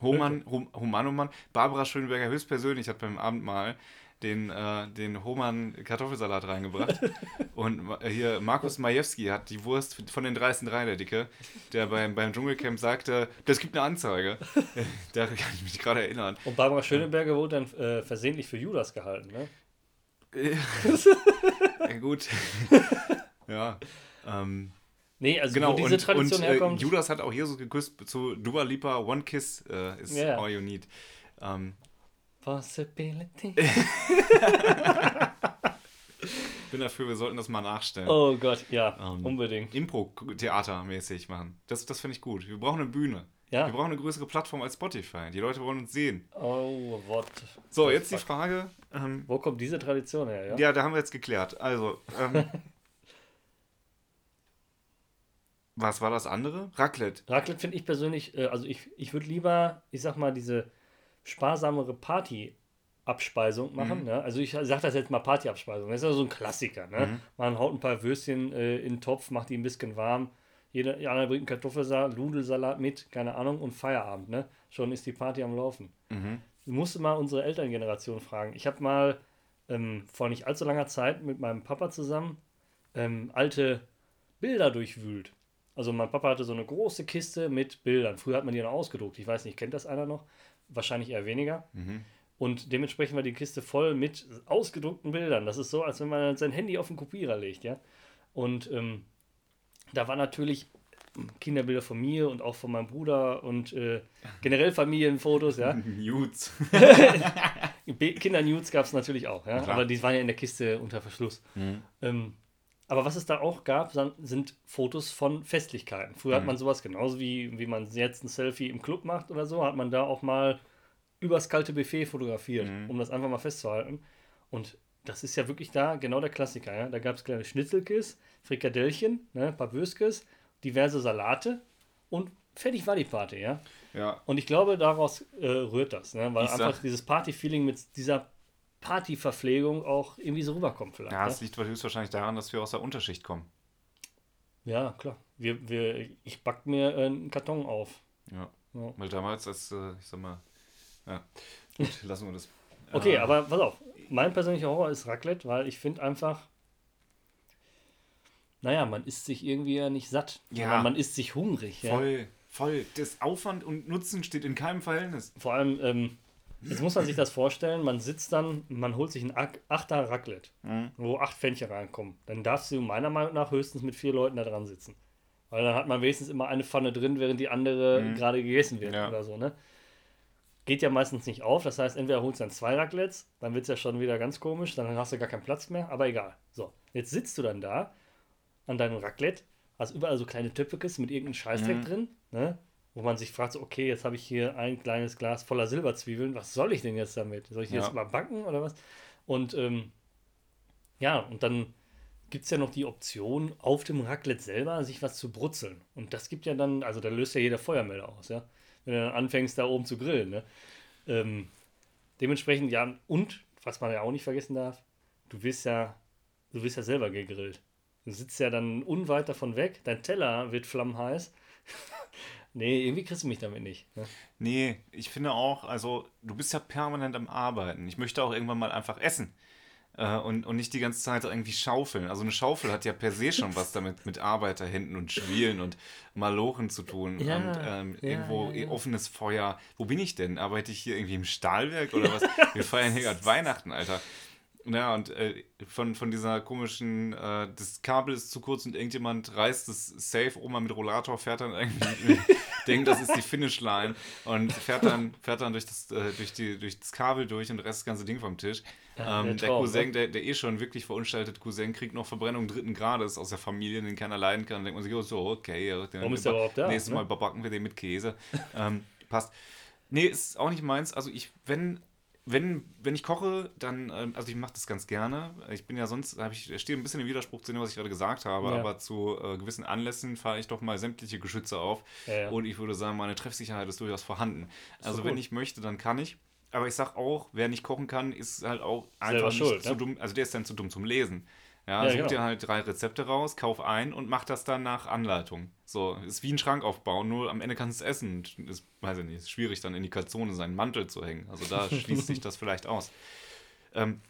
Homan, hum, Humanumann, Barbara Schönberger höchstpersönlich hat beim Abendmahl den, äh, den Homan Kartoffelsalat reingebracht. [LAUGHS] Und äh, hier Markus Majewski hat die Wurst von den 33 der Dicke, der beim, beim Dschungelcamp sagte, das gibt eine Anzeige. [LAUGHS] da kann ich mich gerade erinnern. Und Barbara Schöneberger wurde dann äh, versehentlich für Judas gehalten. Ne? Ja, gut. [LAUGHS] ja. Ähm, Nee, also genau, wo diese Tradition und äh, herkommt. Judas hat auch Jesus geküsst zu Dua Lipa, One Kiss äh, is Ja. all you need. Ähm, Possibility. [LAUGHS] bin dafür, wir sollten das mal nachstellen. Oh Gott, ja, Ähm, unbedingt. Impro-Theater-mäßig machen. Das, das finde ich gut. Wir brauchen eine Bühne. Ja. Wir brauchen eine größere Plattform als Spotify. Die Leute wollen uns sehen. Oh, what? So, jetzt die? Frage. Ähm, Wo kommt diese Tradition her, ja? ja? da haben wir jetzt geklärt. Also, ähm, [LAUGHS] was war das andere? Raclette. Raclette finde ich persönlich, äh, also ich, ich würde lieber, ich sag mal, diese sparsamere Party-Abspeisung machen. Ne? Also ich sag das jetzt mal Party-Abspeisung. Das ist ja so ein Klassiker. Ne? Man haut ein paar Würstchen äh, in den Topf, macht die ein bisschen warm. Jeder, der andere bringt einen Kartoffelsalat, Nudelsalat mit, keine Ahnung, und Feierabend. Ne? Schon ist die Party am Laufen. Du musst mal unsere Elterngeneration fragen. Ich habe mal ähm, vor nicht allzu langer Zeit mit meinem Papa zusammen ähm, alte Bilder durchwühlt. Also mein Papa hatte so eine große Kiste mit Bildern. Früher hat man die noch ausgedruckt. Ich weiß nicht, kennt das einer noch? Wahrscheinlich eher weniger. Und dementsprechend war die Kiste voll mit ausgedruckten Bildern. Das ist so, als wenn man sein Handy auf den Kopierer legt, ja. Und ähm, da waren natürlich Kinderbilder von mir und auch von meinem Bruder und äh, generell Familienfotos, ja. [LAUGHS] Nudes. [LAUGHS] Kinder-Nudes gab es natürlich auch, ja. Klar. Aber die waren ja in der Kiste unter Verschluss. Ähm, aber was es da auch gab, sind Fotos von Festlichkeiten. Früher hat man sowas genauso wie, wie man jetzt ein Selfie im Club macht oder so, hat man da auch mal übers kalte Buffet fotografiert, um das einfach mal festzuhalten. Und das ist ja wirklich da genau der Klassiker. Ja? Da gab es kleine Schnitzelkes, Frikadellchen, ne, ein paar Würskes, diverse Salate und fertig war die Party, ja. Ja. Und ich glaube, daraus äh, rührt das, ne? weil Ich sag- einfach dieses Party-Feeling mit dieser Partyverpflegung auch irgendwie so rüberkommt vielleicht. Ja, ne? es liegt höchstwahrscheinlich daran, dass wir aus der Unterschicht kommen. Ja, klar. Wir, wir, ich back mir äh, einen Karton auf. Ja. Ja. Weil damals, als, äh, ich sag mal, ja. Gut, lassen wir das. Okay, Äh, aber pass auf. Mein persönlicher Horror ist Raclette, weil ich finde einfach, naja, man isst sich irgendwie ja nicht satt. Ja. sondern Man isst sich hungrig. Ja? Voll, voll. Das Aufwand und Nutzen steht in keinem Verhältnis. Vor allem, ähm, jetzt muss man sich das vorstellen, man sitzt dann, man holt sich ein Ach- Achter Raclette, Mhm. wo acht Pfännchen reinkommen. Dann darfst du meiner Meinung nach höchstens mit vier Leuten da dran sitzen. Weil dann hat man wenigstens immer eine Pfanne drin, während die andere gerade gegessen wird Mhm. Ja. oder so, ne? Geht ja meistens nicht auf, das heißt, entweder holst du dann zwei Raclettes, dann wird es ja schon wieder ganz komisch, dann hast du gar keinen Platz mehr, aber egal. So, jetzt sitzt du dann da an deinem Raclette, hast überall so kleine Töpfekes mit irgendeinem Scheißdreck Mhm. drin, ne? wo man sich fragt, so, okay, jetzt habe ich hier ein kleines Glas voller Silberzwiebeln, was soll ich denn jetzt damit? Soll ich Ja. jetzt mal backen oder was? Und ähm, ja, und dann gibt es ja noch die Option, auf dem Raclette selber sich was zu brutzeln. Und das gibt ja dann, also da löst ja jeder Feuermelder aus, ja. Wenn du dann anfängst, da oben zu grillen, ne? Ähm, dementsprechend, ja, und was man ja auch nicht vergessen darf, du wirst ja, du wirst ja selber gegrillt. Du sitzt ja dann unweit davon weg, dein Teller wird flammenheiß. [LAUGHS] nee, irgendwie kriegst du mich damit nicht. Ne? Nee, ich finde auch, also du bist ja permanent am Arbeiten. Ich möchte auch irgendwann mal einfach essen. Äh, und, und nicht die ganze Zeit irgendwie schaufeln. Also eine Schaufel hat ja per se schon was [LAUGHS] damit mit Arbeiterhänden und Schwielen und Malochen zu tun. Ja, und ähm, ja, irgendwo ja, ja. offenes Feuer. Wo bin ich denn? Arbeite ich hier irgendwie im Stahlwerk oder was? [LAUGHS] Wir feiern hier gerade Weihnachten, Alter. Ja, und äh, von, von dieser komischen, äh, das Kabel ist zu kurz und irgendjemand reißt es safe Oma mit Rollator, fährt dann irgendwie, denkt, [LAUGHS] das ist die Finishline und fährt dann, fährt dann durch, das, äh, durch, die, durch das Kabel durch und reißt das ganze Ding vom Tisch. Ja, ähm, der Traum, Cousin, ne? der, der eh schon wirklich verunstaltete Cousin, kriegt noch Verbrennung dritten Grades aus der Familie, den keiner leiden kann. Dann denkt man sich, oh, so, okay. Warum ist der überhaupt da, Nächstes ne? Mal überbacken wir den mit Käse. ähm, passt. Nee, ist auch nicht meins. Also ich, wenn, wenn, wenn ich koche, dann, ähm, also ich mache das ganz gerne. Ich bin ja sonst, habe ich, stehe ein bisschen im Widerspruch zu dem, was ich gerade gesagt habe, Ja. aber zu äh, gewissen Anlässen fahre ich doch mal sämtliche Geschütze auf. Ja, ja. Und ich würde sagen, meine Treffsicherheit ist durchaus vorhanden. Also wenn ich möchte, dann kann ich. Aber ich sag auch, wer nicht kochen kann, ist halt auch Selber einfach nicht schuld, zu ne? dumm. Also der ist dann zu dumm zum Lesen. Ja, Ja, such genau. dir halt drei Rezepte raus, kauf ein und mach das dann nach Anleitung. So, ist wie ein Schrank aufbauen, nur am Ende kannst du es essen. Ist, weiß ich nicht, ist schwierig dann in die Kalzone seinen Mantel zu hängen. Also da schließt sich [LAUGHS] das vielleicht aus. Ähm,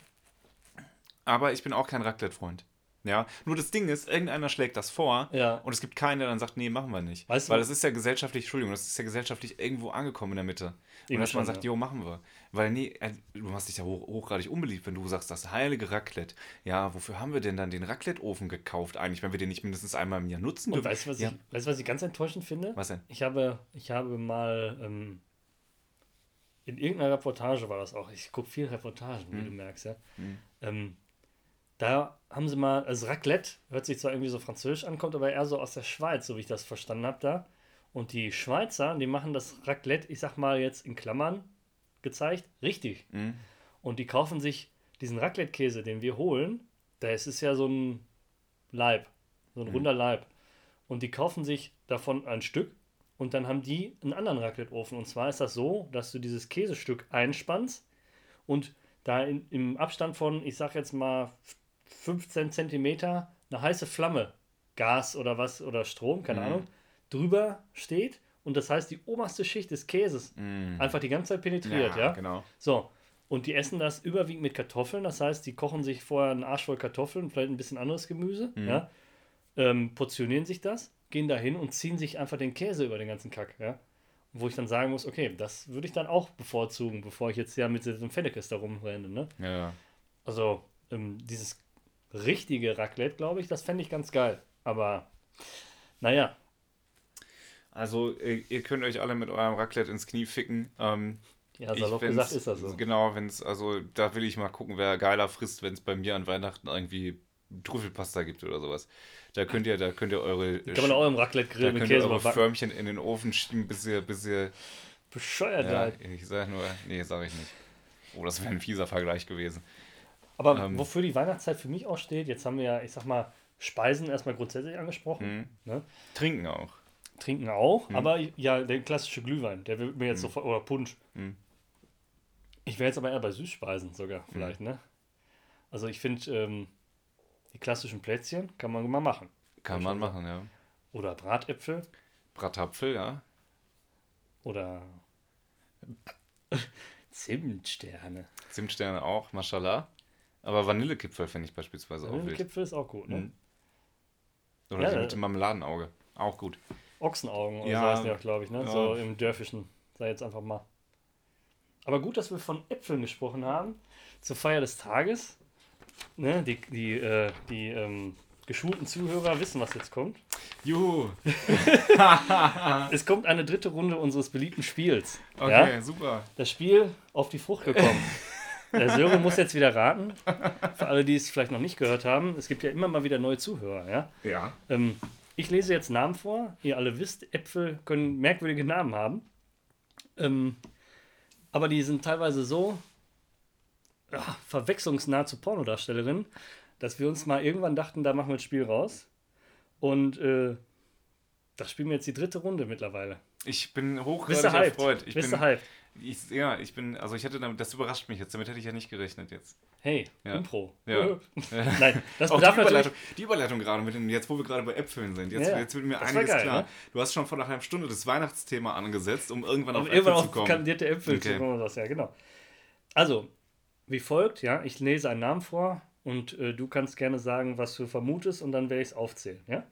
aber ich bin auch kein Raclette-Freund. Ja, nur das Ding ist, irgendeiner schlägt das vor Ja. und es gibt keinen, der dann sagt, nee, machen wir nicht. Weißt du- Weil es ist ja gesellschaftlich, Entschuldigung, das ist ja gesellschaftlich irgendwo angekommen in der Mitte. Und dass man sagt, ja. jo, machen wir. Weil nee, äh, du machst dich ja hoch, hochgradig unbeliebt, wenn du sagst, das heilige Raclette. Ja, wofür haben wir denn dann den Raclette-Ofen gekauft eigentlich, wenn wir den nicht mindestens einmal im Jahr nutzen dürfen? weißt du, was, ja. ich, weißt, was ich ganz enttäuschend finde? Was denn? Ich habe, ich habe mal ähm, in irgendeiner Reportage war das auch. Ich gucke viel Reportagen, Hm. wie du merkst, ja. Ähm, Da haben sie mal, also Raclette hört sich zwar irgendwie so französisch an, kommt aber eher so aus der Schweiz, so wie ich das verstanden habe da. Und die Schweizer, die machen das Raclette, ich sag mal jetzt in Klammern gezeigt, richtig. Mhm. Und die kaufen sich diesen Raclette-Käse, den wir holen, da ist es ja so ein Leib, so ein runder Leib. Und die kaufen sich davon ein Stück und dann haben die einen anderen Raclette-Ofen. Und zwar ist das so, dass du dieses Käsestück einspannst und da in, im Abstand von, ich sag jetzt mal 15 Zentimeter, eine heiße Flamme, Gas oder was, oder Strom, keine Mhm. Ahnung, drüber steht. Und das heißt, die oberste Schicht des Käses Mhm. einfach die ganze Zeit penetriert, ja? genau. So, und die essen das überwiegend mit Kartoffeln. Das heißt, die kochen sich vorher einen Arsch voll Kartoffeln, vielleicht ein bisschen anderes Gemüse, ja? ähm, portionieren sich das, gehen dahin und ziehen sich einfach den Käse über den ganzen Kack, ja? Wo ich dann sagen muss, okay, das würde ich dann auch bevorzugen, bevor ich jetzt ja mit diesem Fennekes da rumrenne, ne? Ja, ja. Also, ähm, dieses richtige Raclette, glaube ich, das fände ich ganz geil. Aber, naja, Also, ihr, ihr könnt euch alle mit eurem Raclette ins Knie ficken. Ähm, ja, ich salopp find's- gesagt ist das so. Genau, wenn es, also da will ich mal gucken, wer geiler frisst, wenn es bei mir an Weihnachten irgendwie Trüffelpasta gibt oder sowas. Da könnt ihr, da könnt ihr eure, Kann man auch im Raclette-Grill da mit könnt ihr Käse eure. Förmchen in den Ofen schieben, bis ihr, bis ihr, Bescheuert ja, halt. ich sag nur, nee, sag ich nicht. Oh, das wäre ein fieser Vergleich gewesen. Aber Ähm, wofür die Weihnachtszeit für mich auch steht, jetzt haben wir ja, ich sag mal, Speisen erstmal grundsätzlich angesprochen, Mhm. ne? Trinken auch. Trinken auch, aber ja, der klassische Glühwein, der wird mir jetzt sofort, oder Punsch. Mhm. Ich wäre jetzt aber eher bei Süßspeisen sogar, vielleicht, ne? Also ich finde, ähm, die klassischen Plätzchen kann man mal machen. Kann man machen, ja. Oder Bratäpfel Bratapfel, ja. oder [LAUGHS] Zimtsterne. Zimtsterne auch, mashallah. Aber Vanillekipferl finde ich beispielsweise auch wild. Kipfel ist auch gut, ne? Mhm. Oder Ja, mit dem Marmeladenauge. Auch gut. Ochsenaugen oder Ja. so heißen die auch, glaube ich, ne? Ja. So im Dörfischen, sag jetzt einfach mal. Aber gut, dass wir von Äpfeln gesprochen haben. Zur Feier des Tages. Ne? Die, die, äh, die ähm, geschulten Zuhörer wissen, was jetzt kommt. Juhu. [LAUGHS] Es kommt eine dritte Runde unseres beliebten Spiels. Okay, Ja? super. Das Spiel auf die Frucht gekommen. [LAUGHS] Der Sören muss jetzt wieder raten. Für alle, die es vielleicht noch nicht gehört haben, es gibt ja immer mal wieder neue Zuhörer, ja. Ja. Ähm, ich lese jetzt Namen vor. Ihr alle wisst, Äpfel können merkwürdige Namen haben. Ähm, aber die sind teilweise so ja, verwechslungsnah zu Pornodarstellerinnen, dass wir uns mal irgendwann dachten, da machen wir ein Spiel raus. Und äh, das spielen wir jetzt die dritte Runde mittlerweile. Ich bin hochgradig erfreut. Ich Bist bin, du hyped? Ich, ja, ich bin, also ich hätte damit, das überrascht mich jetzt, damit hätte ich ja nicht gerechnet jetzt. Hey, Ja. Impro. Ja. [LAUGHS] Nein, das Auch die bedarf natürlich... Überleitung, die Überleitung gerade mit den, jetzt wo wir gerade bei Äpfeln sind, jetzt, Ja, jetzt wird mir einiges geil, klar. ne? Du hast schon vor einer halben Stunde das Weihnachtsthema angesetzt, um irgendwann auf Um Äpfel irgendwann zu auf kommen. kandidierte Äpfel zu Okay. kommen oder was, ja, genau. Also, wie folgt, ja, ich lese einen Namen vor und äh, du kannst gerne sagen, was du vermutest und dann werde ich es aufzählen, ja?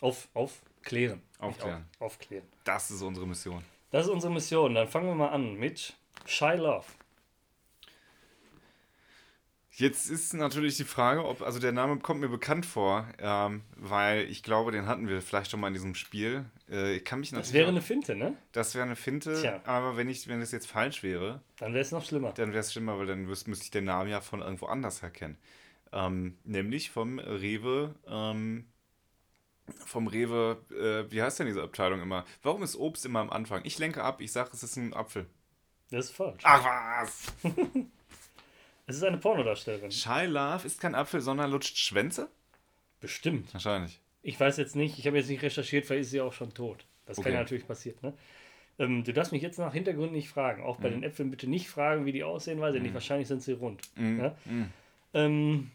Auf, aufklären. Aufklären. Auf, aufklären. Das ist unsere Mission. Das ist unsere Mission. Dann fangen wir mal an mit Shy Love. Jetzt ist natürlich die Frage, ob, also der Name kommt mir bekannt vor, ähm, weil ich glaube, den hatten wir vielleicht schon mal in diesem Spiel. Äh, ich kann mich. Das wäre eine Finte, ne? das wäre eine Finte, Tja. aber wenn ich, wenn das jetzt falsch wäre, Dann wäre es noch schlimmer. dann wäre es schlimmer, weil dann müsste müsste ich den Namen ja von irgendwo anders erkennen. Ähm, nämlich vom Rewe, ähm, vom Rewe, äh, wie heißt denn diese Abteilung immer? Warum ist Obst immer am Anfang? Ich lenke ab, ich sage, es ist ein Apfel. Das ist falsch. Ach was! [LAUGHS] Es ist eine Pornodarstellerin. Shy Love ist kein Apfel, sondern lutscht Schwänze? Bestimmt. Wahrscheinlich. Ich weiß jetzt nicht, ich habe jetzt nicht recherchiert, vielleicht ist sie auch schon tot. Das Okay. kann ja natürlich passieren. Ne? Ähm, du darfst mich jetzt nach Hintergründen nicht fragen. Auch bei Mhm. den Äpfeln bitte nicht fragen, wie die aussehen, weiß ich nicht. Wahrscheinlich sind sie rund. Mm, Ja? mm. Ähm,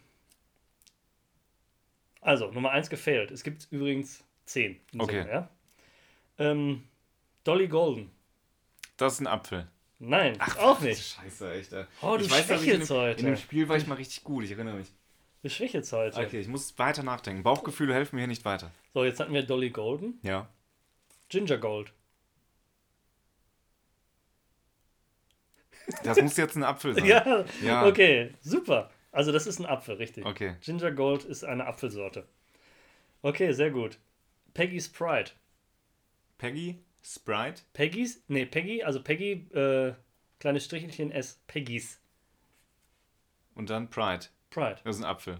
also, Nummer 1 gefailt. Es gibt übrigens 10. in Okay. Summe, ja? ähm, Dolly Golden. Das ist ein Apfel. Nein, auch nicht. Scheiße, echt. Oh, du ich weiß, ich in dem, heute. in dem Spiel war ich mal richtig gut, ich erinnere mich. Du schwächelst heute. Okay, ich muss weiter nachdenken. Bauchgefühle helfen mir hier nicht weiter. So, jetzt hatten wir Dolly Golden. Ja. Ginger Gold. Das muss jetzt ein Apfel sein. [LAUGHS] Ja, Ja. okay, super. Also das ist ein Apfel, richtig. Okay. Ginger Gold ist eine Apfelsorte. Okay, sehr gut. Peggy's Pride. Peggy, Sprite, Peggy's? Nee, Peggy, also Peggy, äh, kleines Strichelchen S. Peggy's und dann Pride. Pride. Das ist ein Apfel.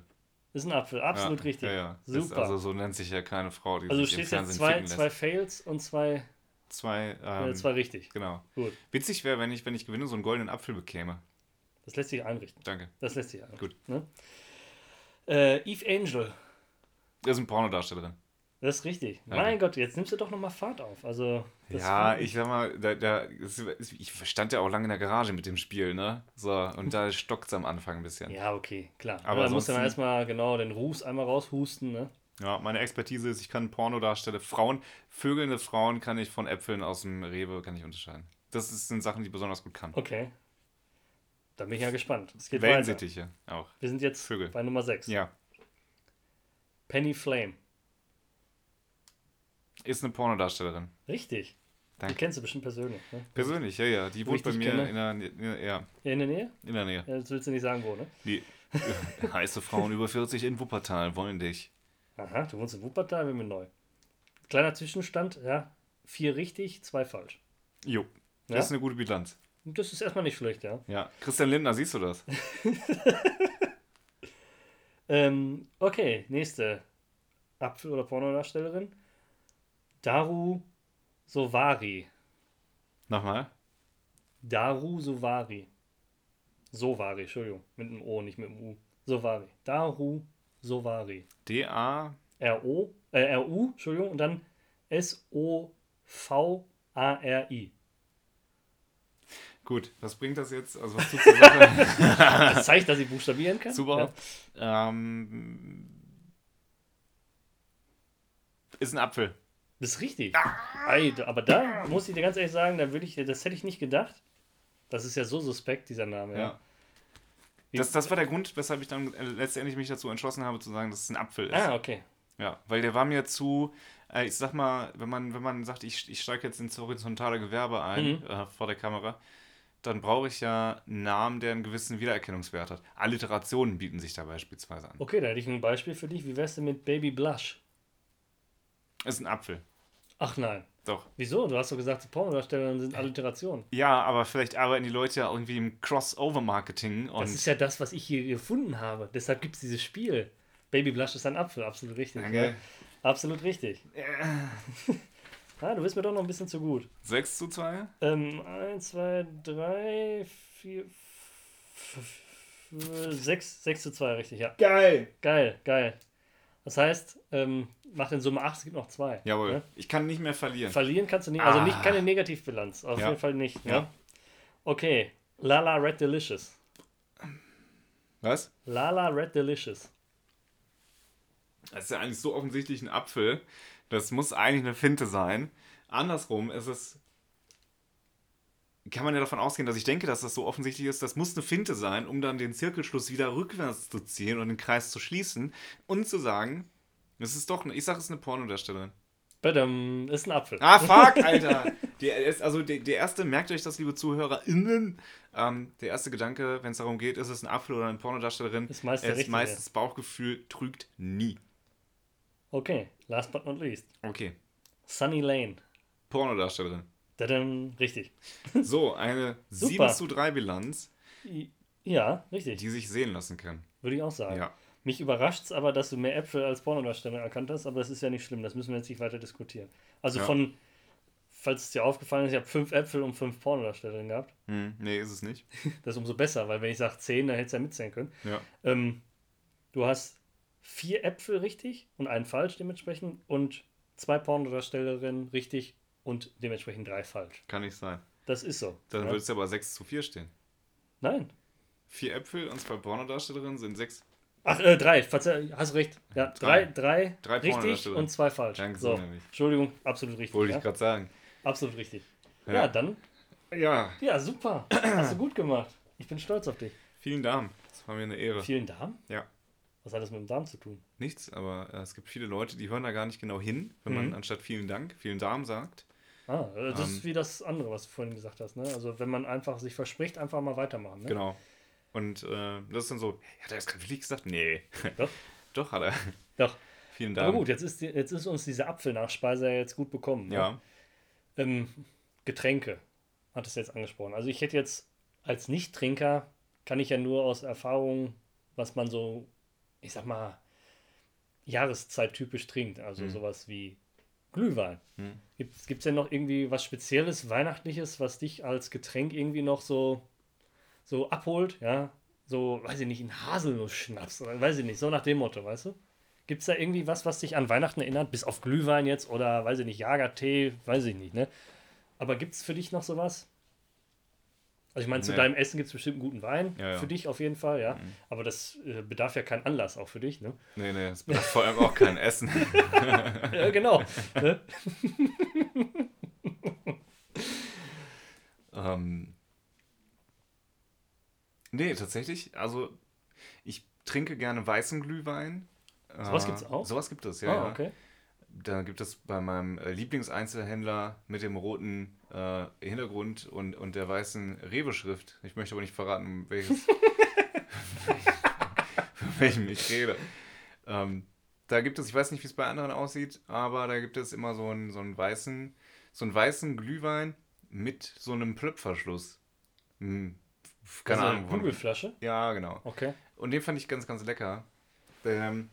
Ist ein Apfel, absolut ja, richtig. Ja, ja. Ist, Super. also so nennt sich ja keine Frau, die Also du sich im stehst jetzt Fernsehen zwei, ficken zwei lässt. Fails und zwei, Zwei, äh, ähm, zwei richtig. genau. Gut. Witzig wäre, wenn ich, wenn ich gewinne, so einen goldenen Apfel bekäme. Das lässt sich einrichten. Danke. Das lässt sich einrichten. Gut. Ne? Äh, Eve Angel. Das ist eine Pornodarstellerin. Das ist richtig. Danke. Mein Gott, jetzt nimmst du doch nochmal Fahrt auf. Also, Ja, ich sag mal, da, da, ich stand ja auch lange in der Garage mit dem Spiel, ne? So, und da [LAUGHS] stockt es am Anfang ein bisschen. Ja. Ja, okay, klar. Aber Aber da musst du dann erstmal genau den Ruß einmal raushusten, ne? meine Expertise ist, ich kann Porno darstellen. Frauen, vögelnde Frauen kann ich von Äpfeln aus dem Rewe, kann ich unterscheiden. Das sind Sachen, die ich besonders gut kann. Okay. Da bin ich ja gespannt. Es geht weiter. Wellensittiche auch. Wir sind jetzt Vögel. bei Nummer 6. Ja. Penny Flame. Ist eine Pornodarstellerin. Richtig. Die Danke. kennst du bestimmt persönlich. Ne? Persönlich, ja, ja. Die Wo wohnt bei mir in der, Nä- ja, Ja, in der Nähe? in der Nähe. Ja, das willst du nicht sagen, wo, ne? Die [LAUGHS] heiße Frauen über 40 in Wuppertal wollen dich. Aha, du wohnst in Wuppertal, wir sind neu. Kleiner Zwischenstand, ja. Vier richtig, zwei falsch. Jo. Das Ja? ist eine gute Bilanz. Das ist erstmal nicht schlecht, ja. Ja. Christian Lindner, siehst du das? [LAUGHS] Ähm, okay, nächste Apfel- oder Pornodarstellerin. Daru Sovari. Nochmal. Daru Sovari. Sovari, Entschuldigung. Mit einem O, nicht mit einem U. Sovari. Daru Sovari. D-A. R-O, äh, R-U, Entschuldigung, und dann S-O-V-A-R-I. Gut, was bringt das jetzt? Also was tut zur Sache? [LAUGHS] Das zeigt, dass ich buchstabieren kann. Super. Ähm, ist ein Apfel. Das ist richtig. Ei, aber da muss ich dir ganz ehrlich sagen, da würde ich, das hätte ich nicht gedacht. Das ist ja so suspekt, dieser Name. Ja. Ja. Das, das war der Grund, weshalb ich dann äh, letztendlich mich dazu entschlossen habe, zu sagen, dass es ein Apfel ist. Ah, okay. Ja, weil der war mir zu, äh, ich sag mal, wenn man, wenn man sagt, ich, ich steige jetzt ins horizontale Gewerbe ein Mhm. äh, vor der Kamera, dann brauche ich ja einen Namen, der einen gewissen Wiedererkennungswert hat. Alliterationen bieten sich da beispielsweise an. Okay, da hätte ich ein Beispiel für dich. Wie wär's denn mit Baby Blush? Ist ein Apfel. Ach nein. Doch. Wieso? Du hast doch gesagt, Pornodarstellerinnen sind Alliterationen. Ja, aber vielleicht arbeiten die Leute ja irgendwie im Crossover-Marketing Das ist ja das, was ich hier gefunden habe. Deshalb gibt es dieses Spiel. Baby Blush ist ein Apfel, absolut richtig. Danke. Ne? Absolut richtig. Ah, du bist mir doch noch ein bisschen zu gut. 6 zu 2? Ähm, 1, 2, 3, 4, 6, 6 zu 2, richtig, ja. Geil! Geil, geil. Das heißt, ähm, macht in Summe 8, es gibt noch 2. Jawohl. Ne? Ich kann nicht mehr verlieren. Verlieren kannst du nicht, also nicht Ah. keine Negativbilanz, auf Ja. jeden Fall nicht. Ne? Ja. Okay, Lala Red Delicious. Was? Lala Red Delicious. Das ist ja eigentlich so offensichtlich ein Apfel. Das muss eigentlich eine Finte sein. Andersrum ist es. Kann man ja davon ausgehen, dass ich denke, dass das so offensichtlich ist. Das muss eine Finte sein, um dann den Zirkelschluss wieder rückwärts zu ziehen und den Kreis zu schließen und zu sagen, das ist doch, eine, ich sage, es ist eine Pornodarstellerin. Badum, ist ein Apfel. Ah, fuck, [LAUGHS] Alter! Ist, also der, der erste, merkt euch das, liebe ZuhörerInnen, ähm, der erste Gedanke, wenn es darum geht, ist es ein Apfel oder eine Pornodarstellerin, Ist meist ist meistens Bauchgefühl trügt nie. Okay, last but not least. Okay, Sunny Lane. Pornodarstellerin. Dadam, richtig. [LAUGHS] So, eine Super. 7 zu 3 Bilanz, Ja, richtig. die sich sehen lassen kann. Würde ich auch sagen. Ja. Mich überrascht es aber, dass du mehr Äpfel als Pornodarsteller erkannt hast, aber das ist ja nicht schlimm, das müssen wir jetzt nicht weiter diskutieren. Also Ja. von, falls es dir aufgefallen ist, ich habe fünf Äpfel und fünf Pornodarstellerinnen gehabt. Hm, nee, ist es nicht. [LAUGHS] Das ist umso besser, weil wenn ich sage zehn, dann hättest du ja mitzählen können. Ja. Ähm, du hast vier Äpfel richtig und einen falsch dementsprechend und zwei Pornodarstellerinnen richtig und dementsprechend drei falsch. Kann nicht sein. Das ist so. Dann ja? würde es ja aber 6 zu 4 stehen. Nein. Vier Äpfel und zwei Pornodarstellerinnen sind sechs. Ach, äh, drei. Hast recht. Ja, drei, drei, Drei richtig Pornodarsteller. und zwei falsch. Danke, so, nämlich. Entschuldigung, absolut richtig. Wollte ja? ich gerade sagen. Absolut richtig. Ja. Ja. dann, Ja, ja, super. Hast du gut gemacht. Ich bin stolz auf dich. vielen Dank. Das war mir eine Ehre. Vielen Darm? Ja. Was hat das mit dem Darm zu tun? Nichts, aber äh, es gibt viele Leute, die hören da gar nicht genau hin, wenn man Mhm. anstatt vielen Dank, vielen Darm sagt. Ah, äh, das Ähm. ist wie das andere, was du vorhin gesagt hast. Ne? Also wenn man einfach sich verspricht, einfach mal weitermachen. Ne? Genau. Und äh, das ist dann so, hat er das gerade wirklich gesagt? Nee. Doch. [LAUGHS] Doch, hat er. Doch. Vielen Dank. Aber gut, jetzt ist, die- jetzt ist uns diese Apfelnachspeise ja jetzt gut bekommen. Ne? Ja. Ähm, Getränke hat es jetzt angesprochen. Also ich hätte jetzt als Nicht-Trinker, kann ich ja nur aus Erfahrung, was man so, ich sag mal, Jahreszeit typisch trinkt. Also Hm. sowas wie Glühwein. Hm. Gibt es denn noch irgendwie was Spezielles, Weihnachtliches, was dich als Getränk irgendwie noch so, so abholt? Ja, so, weiß ich nicht, ein Haselnuss-Schnaps oder weiß ich nicht, so nach dem Motto, weißt du? Gibt es da irgendwie was, was dich an Weihnachten erinnert? Bis auf Glühwein jetzt oder, weiß ich nicht, Jagertee, weiß ich nicht, ne? Aber gibt es für dich noch sowas? Also ich meine, zu deinem Essen gibt es bestimmt einen guten Wein, Ja, ja. für dich auf jeden Fall, ja. Mhm. Aber das äh, bedarf ja keinen Anlass auch für dich, ne? Nee, nee, es bedarf vor allem auch kein Essen. [LAUGHS] ja, genau. ne? [LAUGHS] ähm, nee, tatsächlich, also ich trinke gerne weißen Glühwein. Sowas Äh, gibt's auch? Sowas gibt es, ja. Ah, ja. Da gibt es bei meinem äh, Lieblingseinzelhändler mit dem roten äh, Hintergrund und, und der weißen Rewe-Schrift. Ich möchte aber nicht verraten, um welches, [LAUGHS] von welchem ich rede. Ähm, da gibt es, ich weiß nicht, wie es bei anderen aussieht, aber da gibt es immer so einen, so einen weißen, so einen weißen Glühwein mit so einem Plöpfverschluss. Hm, keine also Ahnung. Eine Kugelflasche? Ja, genau. Okay. Und den fand ich ganz, ganz lecker. Ähm,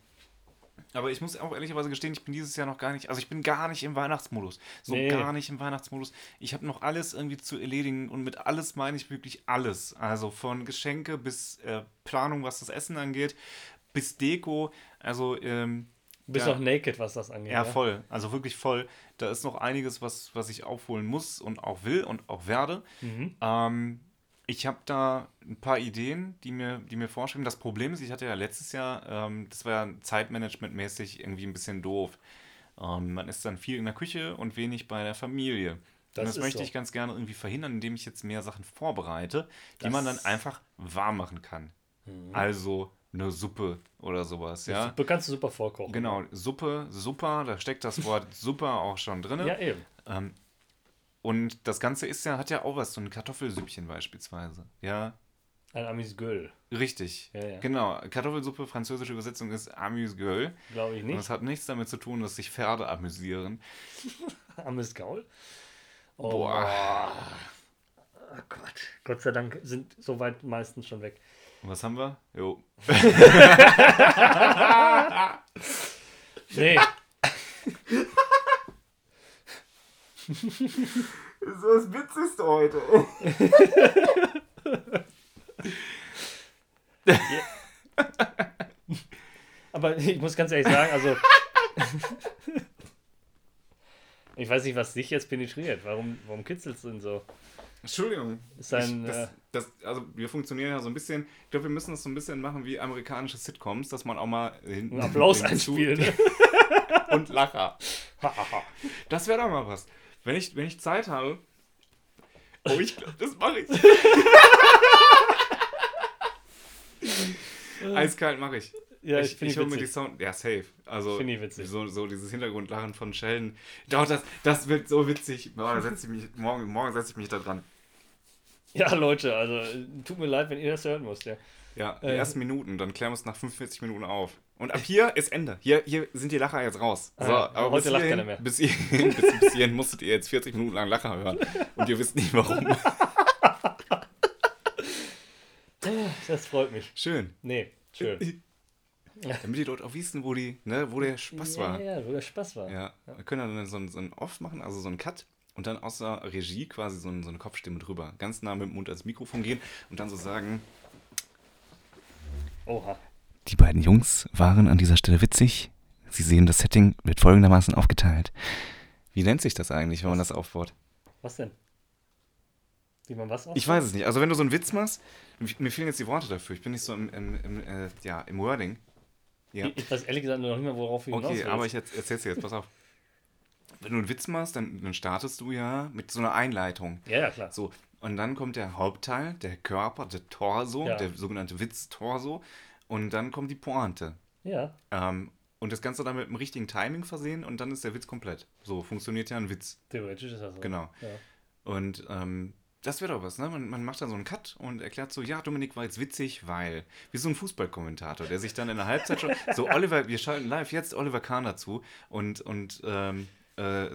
aber ich muss auch ehrlicherweise gestehen, ich bin dieses Jahr noch gar nicht, also ich bin gar nicht im Weihnachtsmodus. So Nee. gar nicht im Weihnachtsmodus. Ich habe noch alles irgendwie zu erledigen und mit alles meine ich wirklich alles. Also von Geschenke bis äh, Planung, was das Essen angeht, bis Deko. Also ähm, bist Ja. auch naked, was das angeht. ja, voll. Also wirklich voll. Da ist noch einiges, was, was ich aufholen muss und auch will und auch werde. Mhm. Ähm, ich habe da ein paar Ideen, die mir, die mir vorschreiben. Das Problem ist, ich hatte ja letztes Jahr, ähm, das war ja zeitmanagementmäßig irgendwie ein bisschen doof. Ähm, man ist dann viel in der Küche und wenig bei der Familie. Das und das möchte so. ich ganz gerne irgendwie verhindern, indem ich jetzt mehr Sachen vorbereite, die Das- man dann einfach warm machen kann. Mhm. Also eine Suppe oder sowas, ja. Suppe kannst du super vorkochen. Genau, Suppe, super, da steckt das Wort [LAUGHS] super auch schon drin. Ja, eben. Ähm, und das Ganze ist ja, hat ja auch was, so ein Kartoffelsüppchen beispielsweise. Ja, Ein Amüsgöl. richtig. Ja, ja. Genau, Kartoffelsuppe, französische Übersetzung ist Amuse-Gueule. Glaube ich Und nicht. das hat nichts damit zu tun, dass sich Pferde amüsieren. [LAUGHS] Amüsgaul. Oh, Boah. oh Gott. Gott sei Dank sind soweit meistens schon weg. Und was haben wir? Jo. [LAUGHS] Nee, [LAUGHS] Das ist das Witzigste heute. [LAUGHS] aber ich muss ganz ehrlich sagen, also. [LAUGHS] ich weiß nicht, was dich jetzt penetriert. Warum, warum kitzelst du denn so? Entschuldigung. Ein, ich, äh, das, das, also wir funktionieren ja so ein bisschen, ich glaube, wir müssen das so ein bisschen machen wie amerikanische Sitcoms, dass man auch mal hinten Einen Applaus ne? [LAUGHS] und Lacher. Das wäre doch mal was. Wenn ich, wenn ich Zeit habe. Oh, ich glaube, das mache ich. [LAUGHS] Eiskalt mache ich. ja, ich ich finde ich mir die. Sound. Ja, safe. Also Find ich witzig. So, so dieses Hintergrundlachen von Sheldon. Doch, das, das wird so witzig. Oh, da setz ich mich, morgen morgen setze ich mich da dran. Ja, Leute, also tut mir leid, wenn ihr das hören müsst. Ja. Ja, die Äh, ersten Minuten, dann klären wir es nach 45 Minuten auf. Und ab hier ist Ende. Hier, hier sind die Lacher jetzt raus. So, Ah, aber heute bis lacht hierhin, keiner mehr. Bis hierhin, bis, bis hierhin musstet ihr jetzt 40 Minuten lang Lacher hören. Und ihr wisst nicht warum. [LAUGHS] Das freut mich. Schön. Nee, schön. [LAUGHS] Damit die Leute auch wissen, wo, die, ne, wo der Spaß war. Ja, ja, wo der Spaß war. Ja, wir können dann so ein, so ein Off machen, also so ein Cut und dann aus der Regie quasi so, ein, so eine Kopfstimme drüber. Ganz nah mit dem Mund ans Mikrofon gehen und dann so sagen: Oha. Die beiden Jungs waren an dieser Stelle witzig. Sie sehen, das Setting wird folgendermaßen aufgeteilt. Wie nennt sich das eigentlich, wenn man das aufbaut? Was denn? Wie man was auch? Ich weiß es nicht. Also, wenn du so einen Witz machst, mir fehlen jetzt die Worte dafür. Ich bin nicht so im, im, im, äh, ja, im Wording. Ja. Ich weiß ehrlich gesagt noch nicht mehr, worauf hinaus Okay, aber ich erz- erzähl's dir jetzt, pass auf. Wenn du einen Witz machst, dann, dann startest du ja mit so einer Einleitung. Ja, ja, klar. So, und dann kommt der Hauptteil, der Körper, der Torso, Ja. der sogenannte Witz-Torso. Und dann kommt die Pointe. Ja. Ähm, und das Ganze dann mit dem richtigen Timing versehen und dann ist der Witz komplett. So funktioniert ja ein Witz. Theoretisch ist das so. Genau. Ja. Und ähm, das wäre doch was, ne? Man, man macht dann so einen Cut und erklärt so, ja, Dominik war jetzt witzig, weil. Wie so ein Fußballkommentator, der sich dann in der Halbzeit schon. So, Oliver, wir schalten live jetzt Oliver Kahn dazu und, und ähm, äh,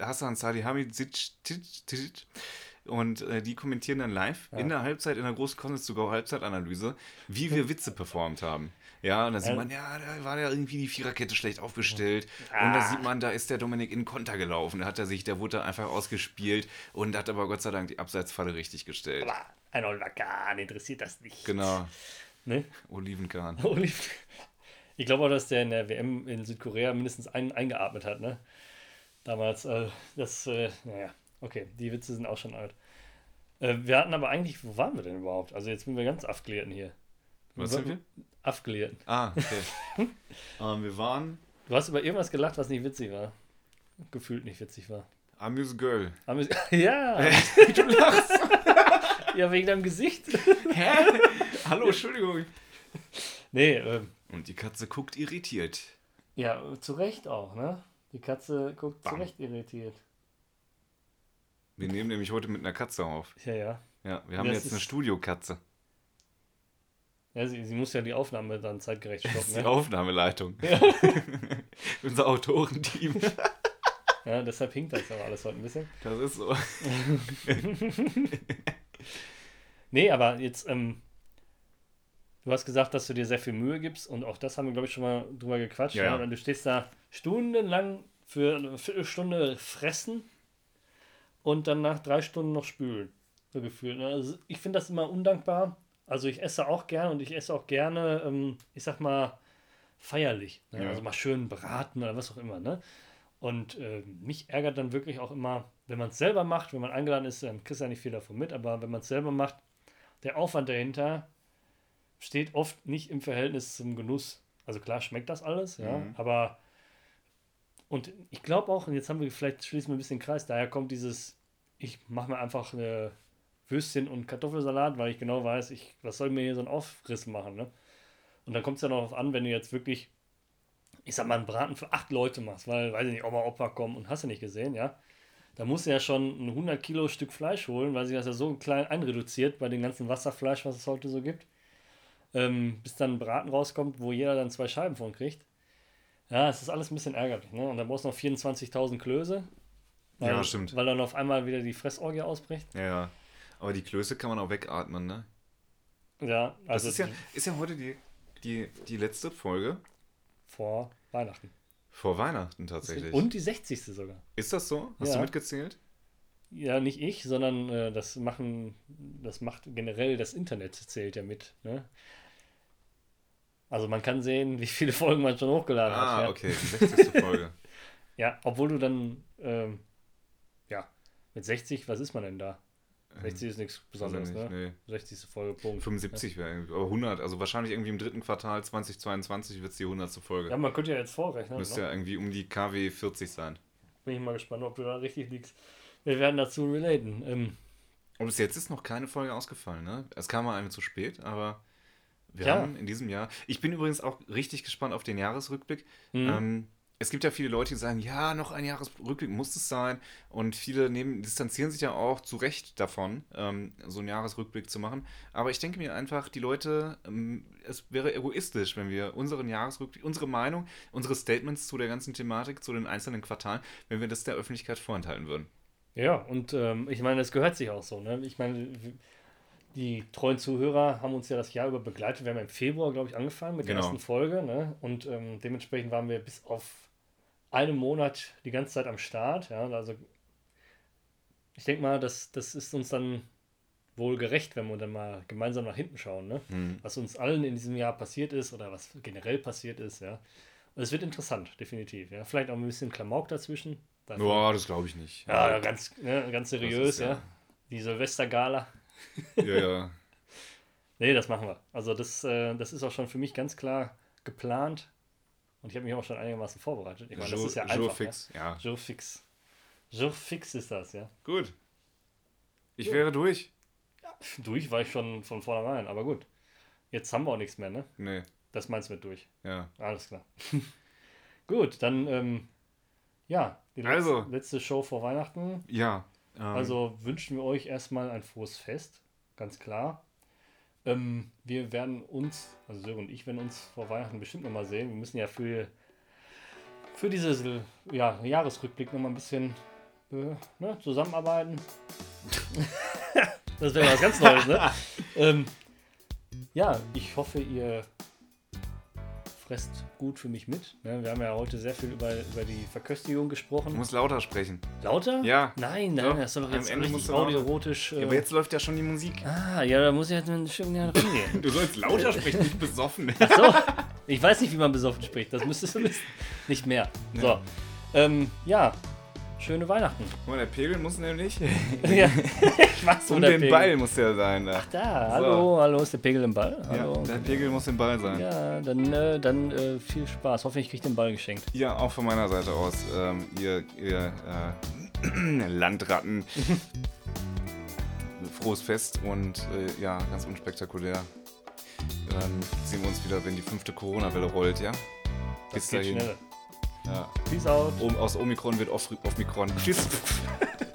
Hassan Salihamidzic und äh, die kommentieren dann live in der Halbzeit, in der großen Konsens sogar Halbzeitanalyse, wie wir [LAUGHS] Witze performt haben. Ja, und da sieht man, ja, da war ja irgendwie die Viererkette schlecht aufgestellt. Und da Ah. sieht man, da ist der Dominik in Konter gelaufen. Da hat er sich, der wurde einfach ausgespielt und hat aber Gott sei Dank die Abseitsfalle richtig gestellt. Aber ein Oliver Kahn interessiert das nicht. Genau, Ne? Olivenkahn. [LAUGHS] Oliv- Ich glaube auch, dass der in der WM in Südkorea mindestens einen eingeatmet hat, ne? Damals, äh, das, äh, naja, okay, die Witze sind auch schon alt. Äh, wir hatten aber eigentlich, wo waren wir denn überhaupt? Also jetzt sind wir ganz aufgelierten hier. Was sind wir? Aufgelierten. Ah, okay. [LAUGHS] ähm, wir waren Du hast über irgendwas gelacht, was nicht witzig war. Gefühlt nicht witzig war. Amuse Girl. Wir, [LAUGHS] ja, [LAUGHS] du lachst. ja, wegen deinem Gesicht. Hä? Hallo, Entschuldigung. Nee, ähm, Und die Katze guckt irritiert. ja, zu Recht auch, ne? Die Katze guckt zu Bam. Recht irritiert. Wir nehmen nämlich heute mit einer Katze auf. Ja, ja. Ja, wir haben Das jetzt eine Studiokatze. Ja, sie, sie muss ja die Aufnahme dann zeitgerecht Das [LAUGHS] stoppen. ist die Ne? Aufnahmeleitung. [LAUGHS] [LAUGHS] Unser Autorenteam. Ja, deshalb hinkt das aber alles heute ein bisschen. Das ist so. Nee, aber jetzt, ähm, du hast gesagt, dass du dir sehr viel Mühe gibst und auch das haben wir, glaube ich, schon mal drüber gequatscht. Ja, ja. Und du stehst da stundenlang für eine Viertelstunde fressen und dann nach drei Stunden noch spülen. So gefühlt. Ne? Also ich finde das immer undankbar. Also ich esse auch gerne und ich esse auch gerne, ähm, ich sag mal, feierlich. Ne? Ja. Also mal schön braten oder was auch immer. Ne? Und äh, mich ärgert dann wirklich auch immer, wenn man es selber macht, wenn man eingeladen ist, dann kriegst du ja nicht viel davon mit, aber wenn man es selber macht, der Aufwand dahinter steht oft nicht im Verhältnis zum Genuss. Also klar schmeckt das alles, ja, Mhm. aber und ich glaube auch, und jetzt haben wir vielleicht schließen wir ein bisschen Kreis, daher kommt dieses, ich mache mir einfach eine Würstchen und Kartoffelsalat, weil ich genau weiß, ich, was soll mir hier so ein Aufriss machen, ne? Und dann kommt es ja noch darauf an, wenn du jetzt wirklich, ich sag mal, einen Braten für acht Leute machst, weil, weiß ich nicht, Oma, Opa kommen und hast du nicht gesehen, ja? Da musst du ja schon ein 100 Kilo Stück Fleisch holen, weil sich das ja so klein einreduziert bei dem ganzen Wasserfleisch, was es heute so gibt. Ähm, bis dann ein Braten rauskommt, wo jeder dann zwei Scheiben von kriegt. Ja, es ist alles ein bisschen ärgerlich. Ne? Und dann brauchst du noch 24.000 Klöße. Weil, Ja, stimmt. Weil dann auf einmal wieder die Fressorgie ausbricht. Ja, ja. Aber die Klöße kann man auch wegatmen, ne? Ja, Das also ist ja, ist ja heute die, die, die letzte Folge vor Weihnachten. vor Weihnachten tatsächlich. Und die 60. sogar. Ist das so? Hast Ja. du mitgezählt? Ja, nicht ich, sondern äh, das machen, das macht generell das Internet zählt ja mit. Ne? Also man kann sehen, wie viele Folgen man schon hochgeladen hat. Ah, Ja. okay, die 60. Folge. [LAUGHS] ja, obwohl du dann, ähm, ja, mit 60, was ist man denn da? 60 ist nichts Besonderes, Weiß ich ne? nicht, 60. Folge, Punkt. 75 wäre irgendwie, aber 100, also wahrscheinlich irgendwie im dritten Quartal 2022 wird es die 100. Folge. Ja, man könnte ja jetzt vorrechnen. Müsste ne? ja irgendwie um die KW 40 sein. Bin ich mal gespannt, ob du da richtig liegst. Wir werden dazu relaten. Ähm, Und bis jetzt ist noch keine Folge ausgefallen, ne? Es kam mal eine zu spät, aber wir Ja. haben in diesem Jahr. Ich bin übrigens auch richtig gespannt auf den Jahresrückblick. Mhm. Ähm, es gibt ja viele Leute, die sagen, ja, noch ein Jahresrückblick muss es sein. Und viele nehmen, distanzieren sich ja auch zu Recht davon, ähm, so einen Jahresrückblick zu machen. Aber ich denke mir einfach, die Leute, ähm, es wäre egoistisch, wenn wir unseren Jahresrückblick, unsere Meinung, unsere Statements zu der ganzen Thematik, zu den einzelnen Quartalen, wenn wir das der Öffentlichkeit vorenthalten würden. Ja, und ähm, ich meine, es gehört sich auch so. Ne? Ich meine, die treuen Zuhörer haben uns ja das Jahr über begleitet. Wir haben im Februar, glaube ich, angefangen mit der Genau. ersten Folge. Ne? Und ähm, dementsprechend waren wir bis auf einen Monat die ganze Zeit am Start. Ja? Also ich denke mal, das, das ist uns dann wohl gerecht, wenn wir dann mal gemeinsam nach hinten schauen. Ne? Hm. Was uns allen in diesem Jahr passiert ist oder was generell passiert ist. Ja? Und es wird interessant, definitiv. Ja? Vielleicht auch ein bisschen Klamauk dazwischen. Boah, das glaube ich nicht. ja, ganz, ne, ganz seriös, ist ja. ja- Die Silvestergala. Ja, ja. [LAUGHS] Nee, das machen wir. Also das, äh, das ist auch schon für mich ganz klar geplant. Und ich habe mich auch schon einigermaßen vorbereitet. Ich meine, das ist ja einfach. fix, ja. Ja? Jour fix. Jour fix ist das, ja. Gut. Ich Ja. wäre durch. Durch war ich schon von vornherein, aber gut. Jetzt haben wir auch nichts mehr, ne? Nee, Das meinst du mit durch. ja. Alles klar. [LAUGHS] gut, dann, ähm, ja, die letzte, Also. letzte Show vor Weihnachten. Ja. Ähm, Also wünschen wir euch erstmal ein frohes Fest, ganz klar. Ähm, wir werden uns, also Sören und ich werden uns vor Weihnachten bestimmt nochmal sehen. Wir müssen ja für, für diese ja, Jahresrückblick nochmal ein bisschen äh, ne, zusammenarbeiten. [LAUGHS] Das wäre was ganz Neues, ne? [LAUGHS] ähm, ja, ich hoffe, ihr fresst gut für mich mit. Ne? Wir haben ja heute sehr viel über, über die Verköstigung gesprochen. Du musst lauter sprechen. Lauter? Ja. Nein, nein, Doch. das soll doch Am jetzt Ende musst richtig audioerotisch. Äh, Ja, aber jetzt läuft ja schon die Musik. ah, ja, da muss ich jetzt ein Stück näher rangehen. [LAUGHS] Du sollst lauter sprechen, nicht besoffen. So, ich weiß nicht, wie man besoffen spricht. Das müsstest du wissen. Nicht mehr. So, Ja. ähm, ja, schöne Weihnachten. Guck mal, der Pegel muss nämlich. [LAUGHS] ja, [LAUGHS] ich wo Um der den Pegel- Ball muss der sein. Da. Da, hallo, hallo, ist der Pegel im Ball? Ja, Hallo. der Pegel muss im Ball sein. Ja, Ja, dann, äh, dann äh, viel Spaß. Hoffentlich kriegt den Ball geschenkt. auch von meiner Seite aus. Ähm, ihr ihr äh, [CLEARS THROAT] Landratten. [LAUGHS] Frohes Fest und äh, ja, ganz unspektakulär. Dann sehen wir uns wieder, wenn die fünfte Corona-Welle rollt, ja? Das Bis geht dahin. schnell. Ja. Peace out. Um, aus Omikron wird Off- Omikron. Tschüss. [LAUGHS]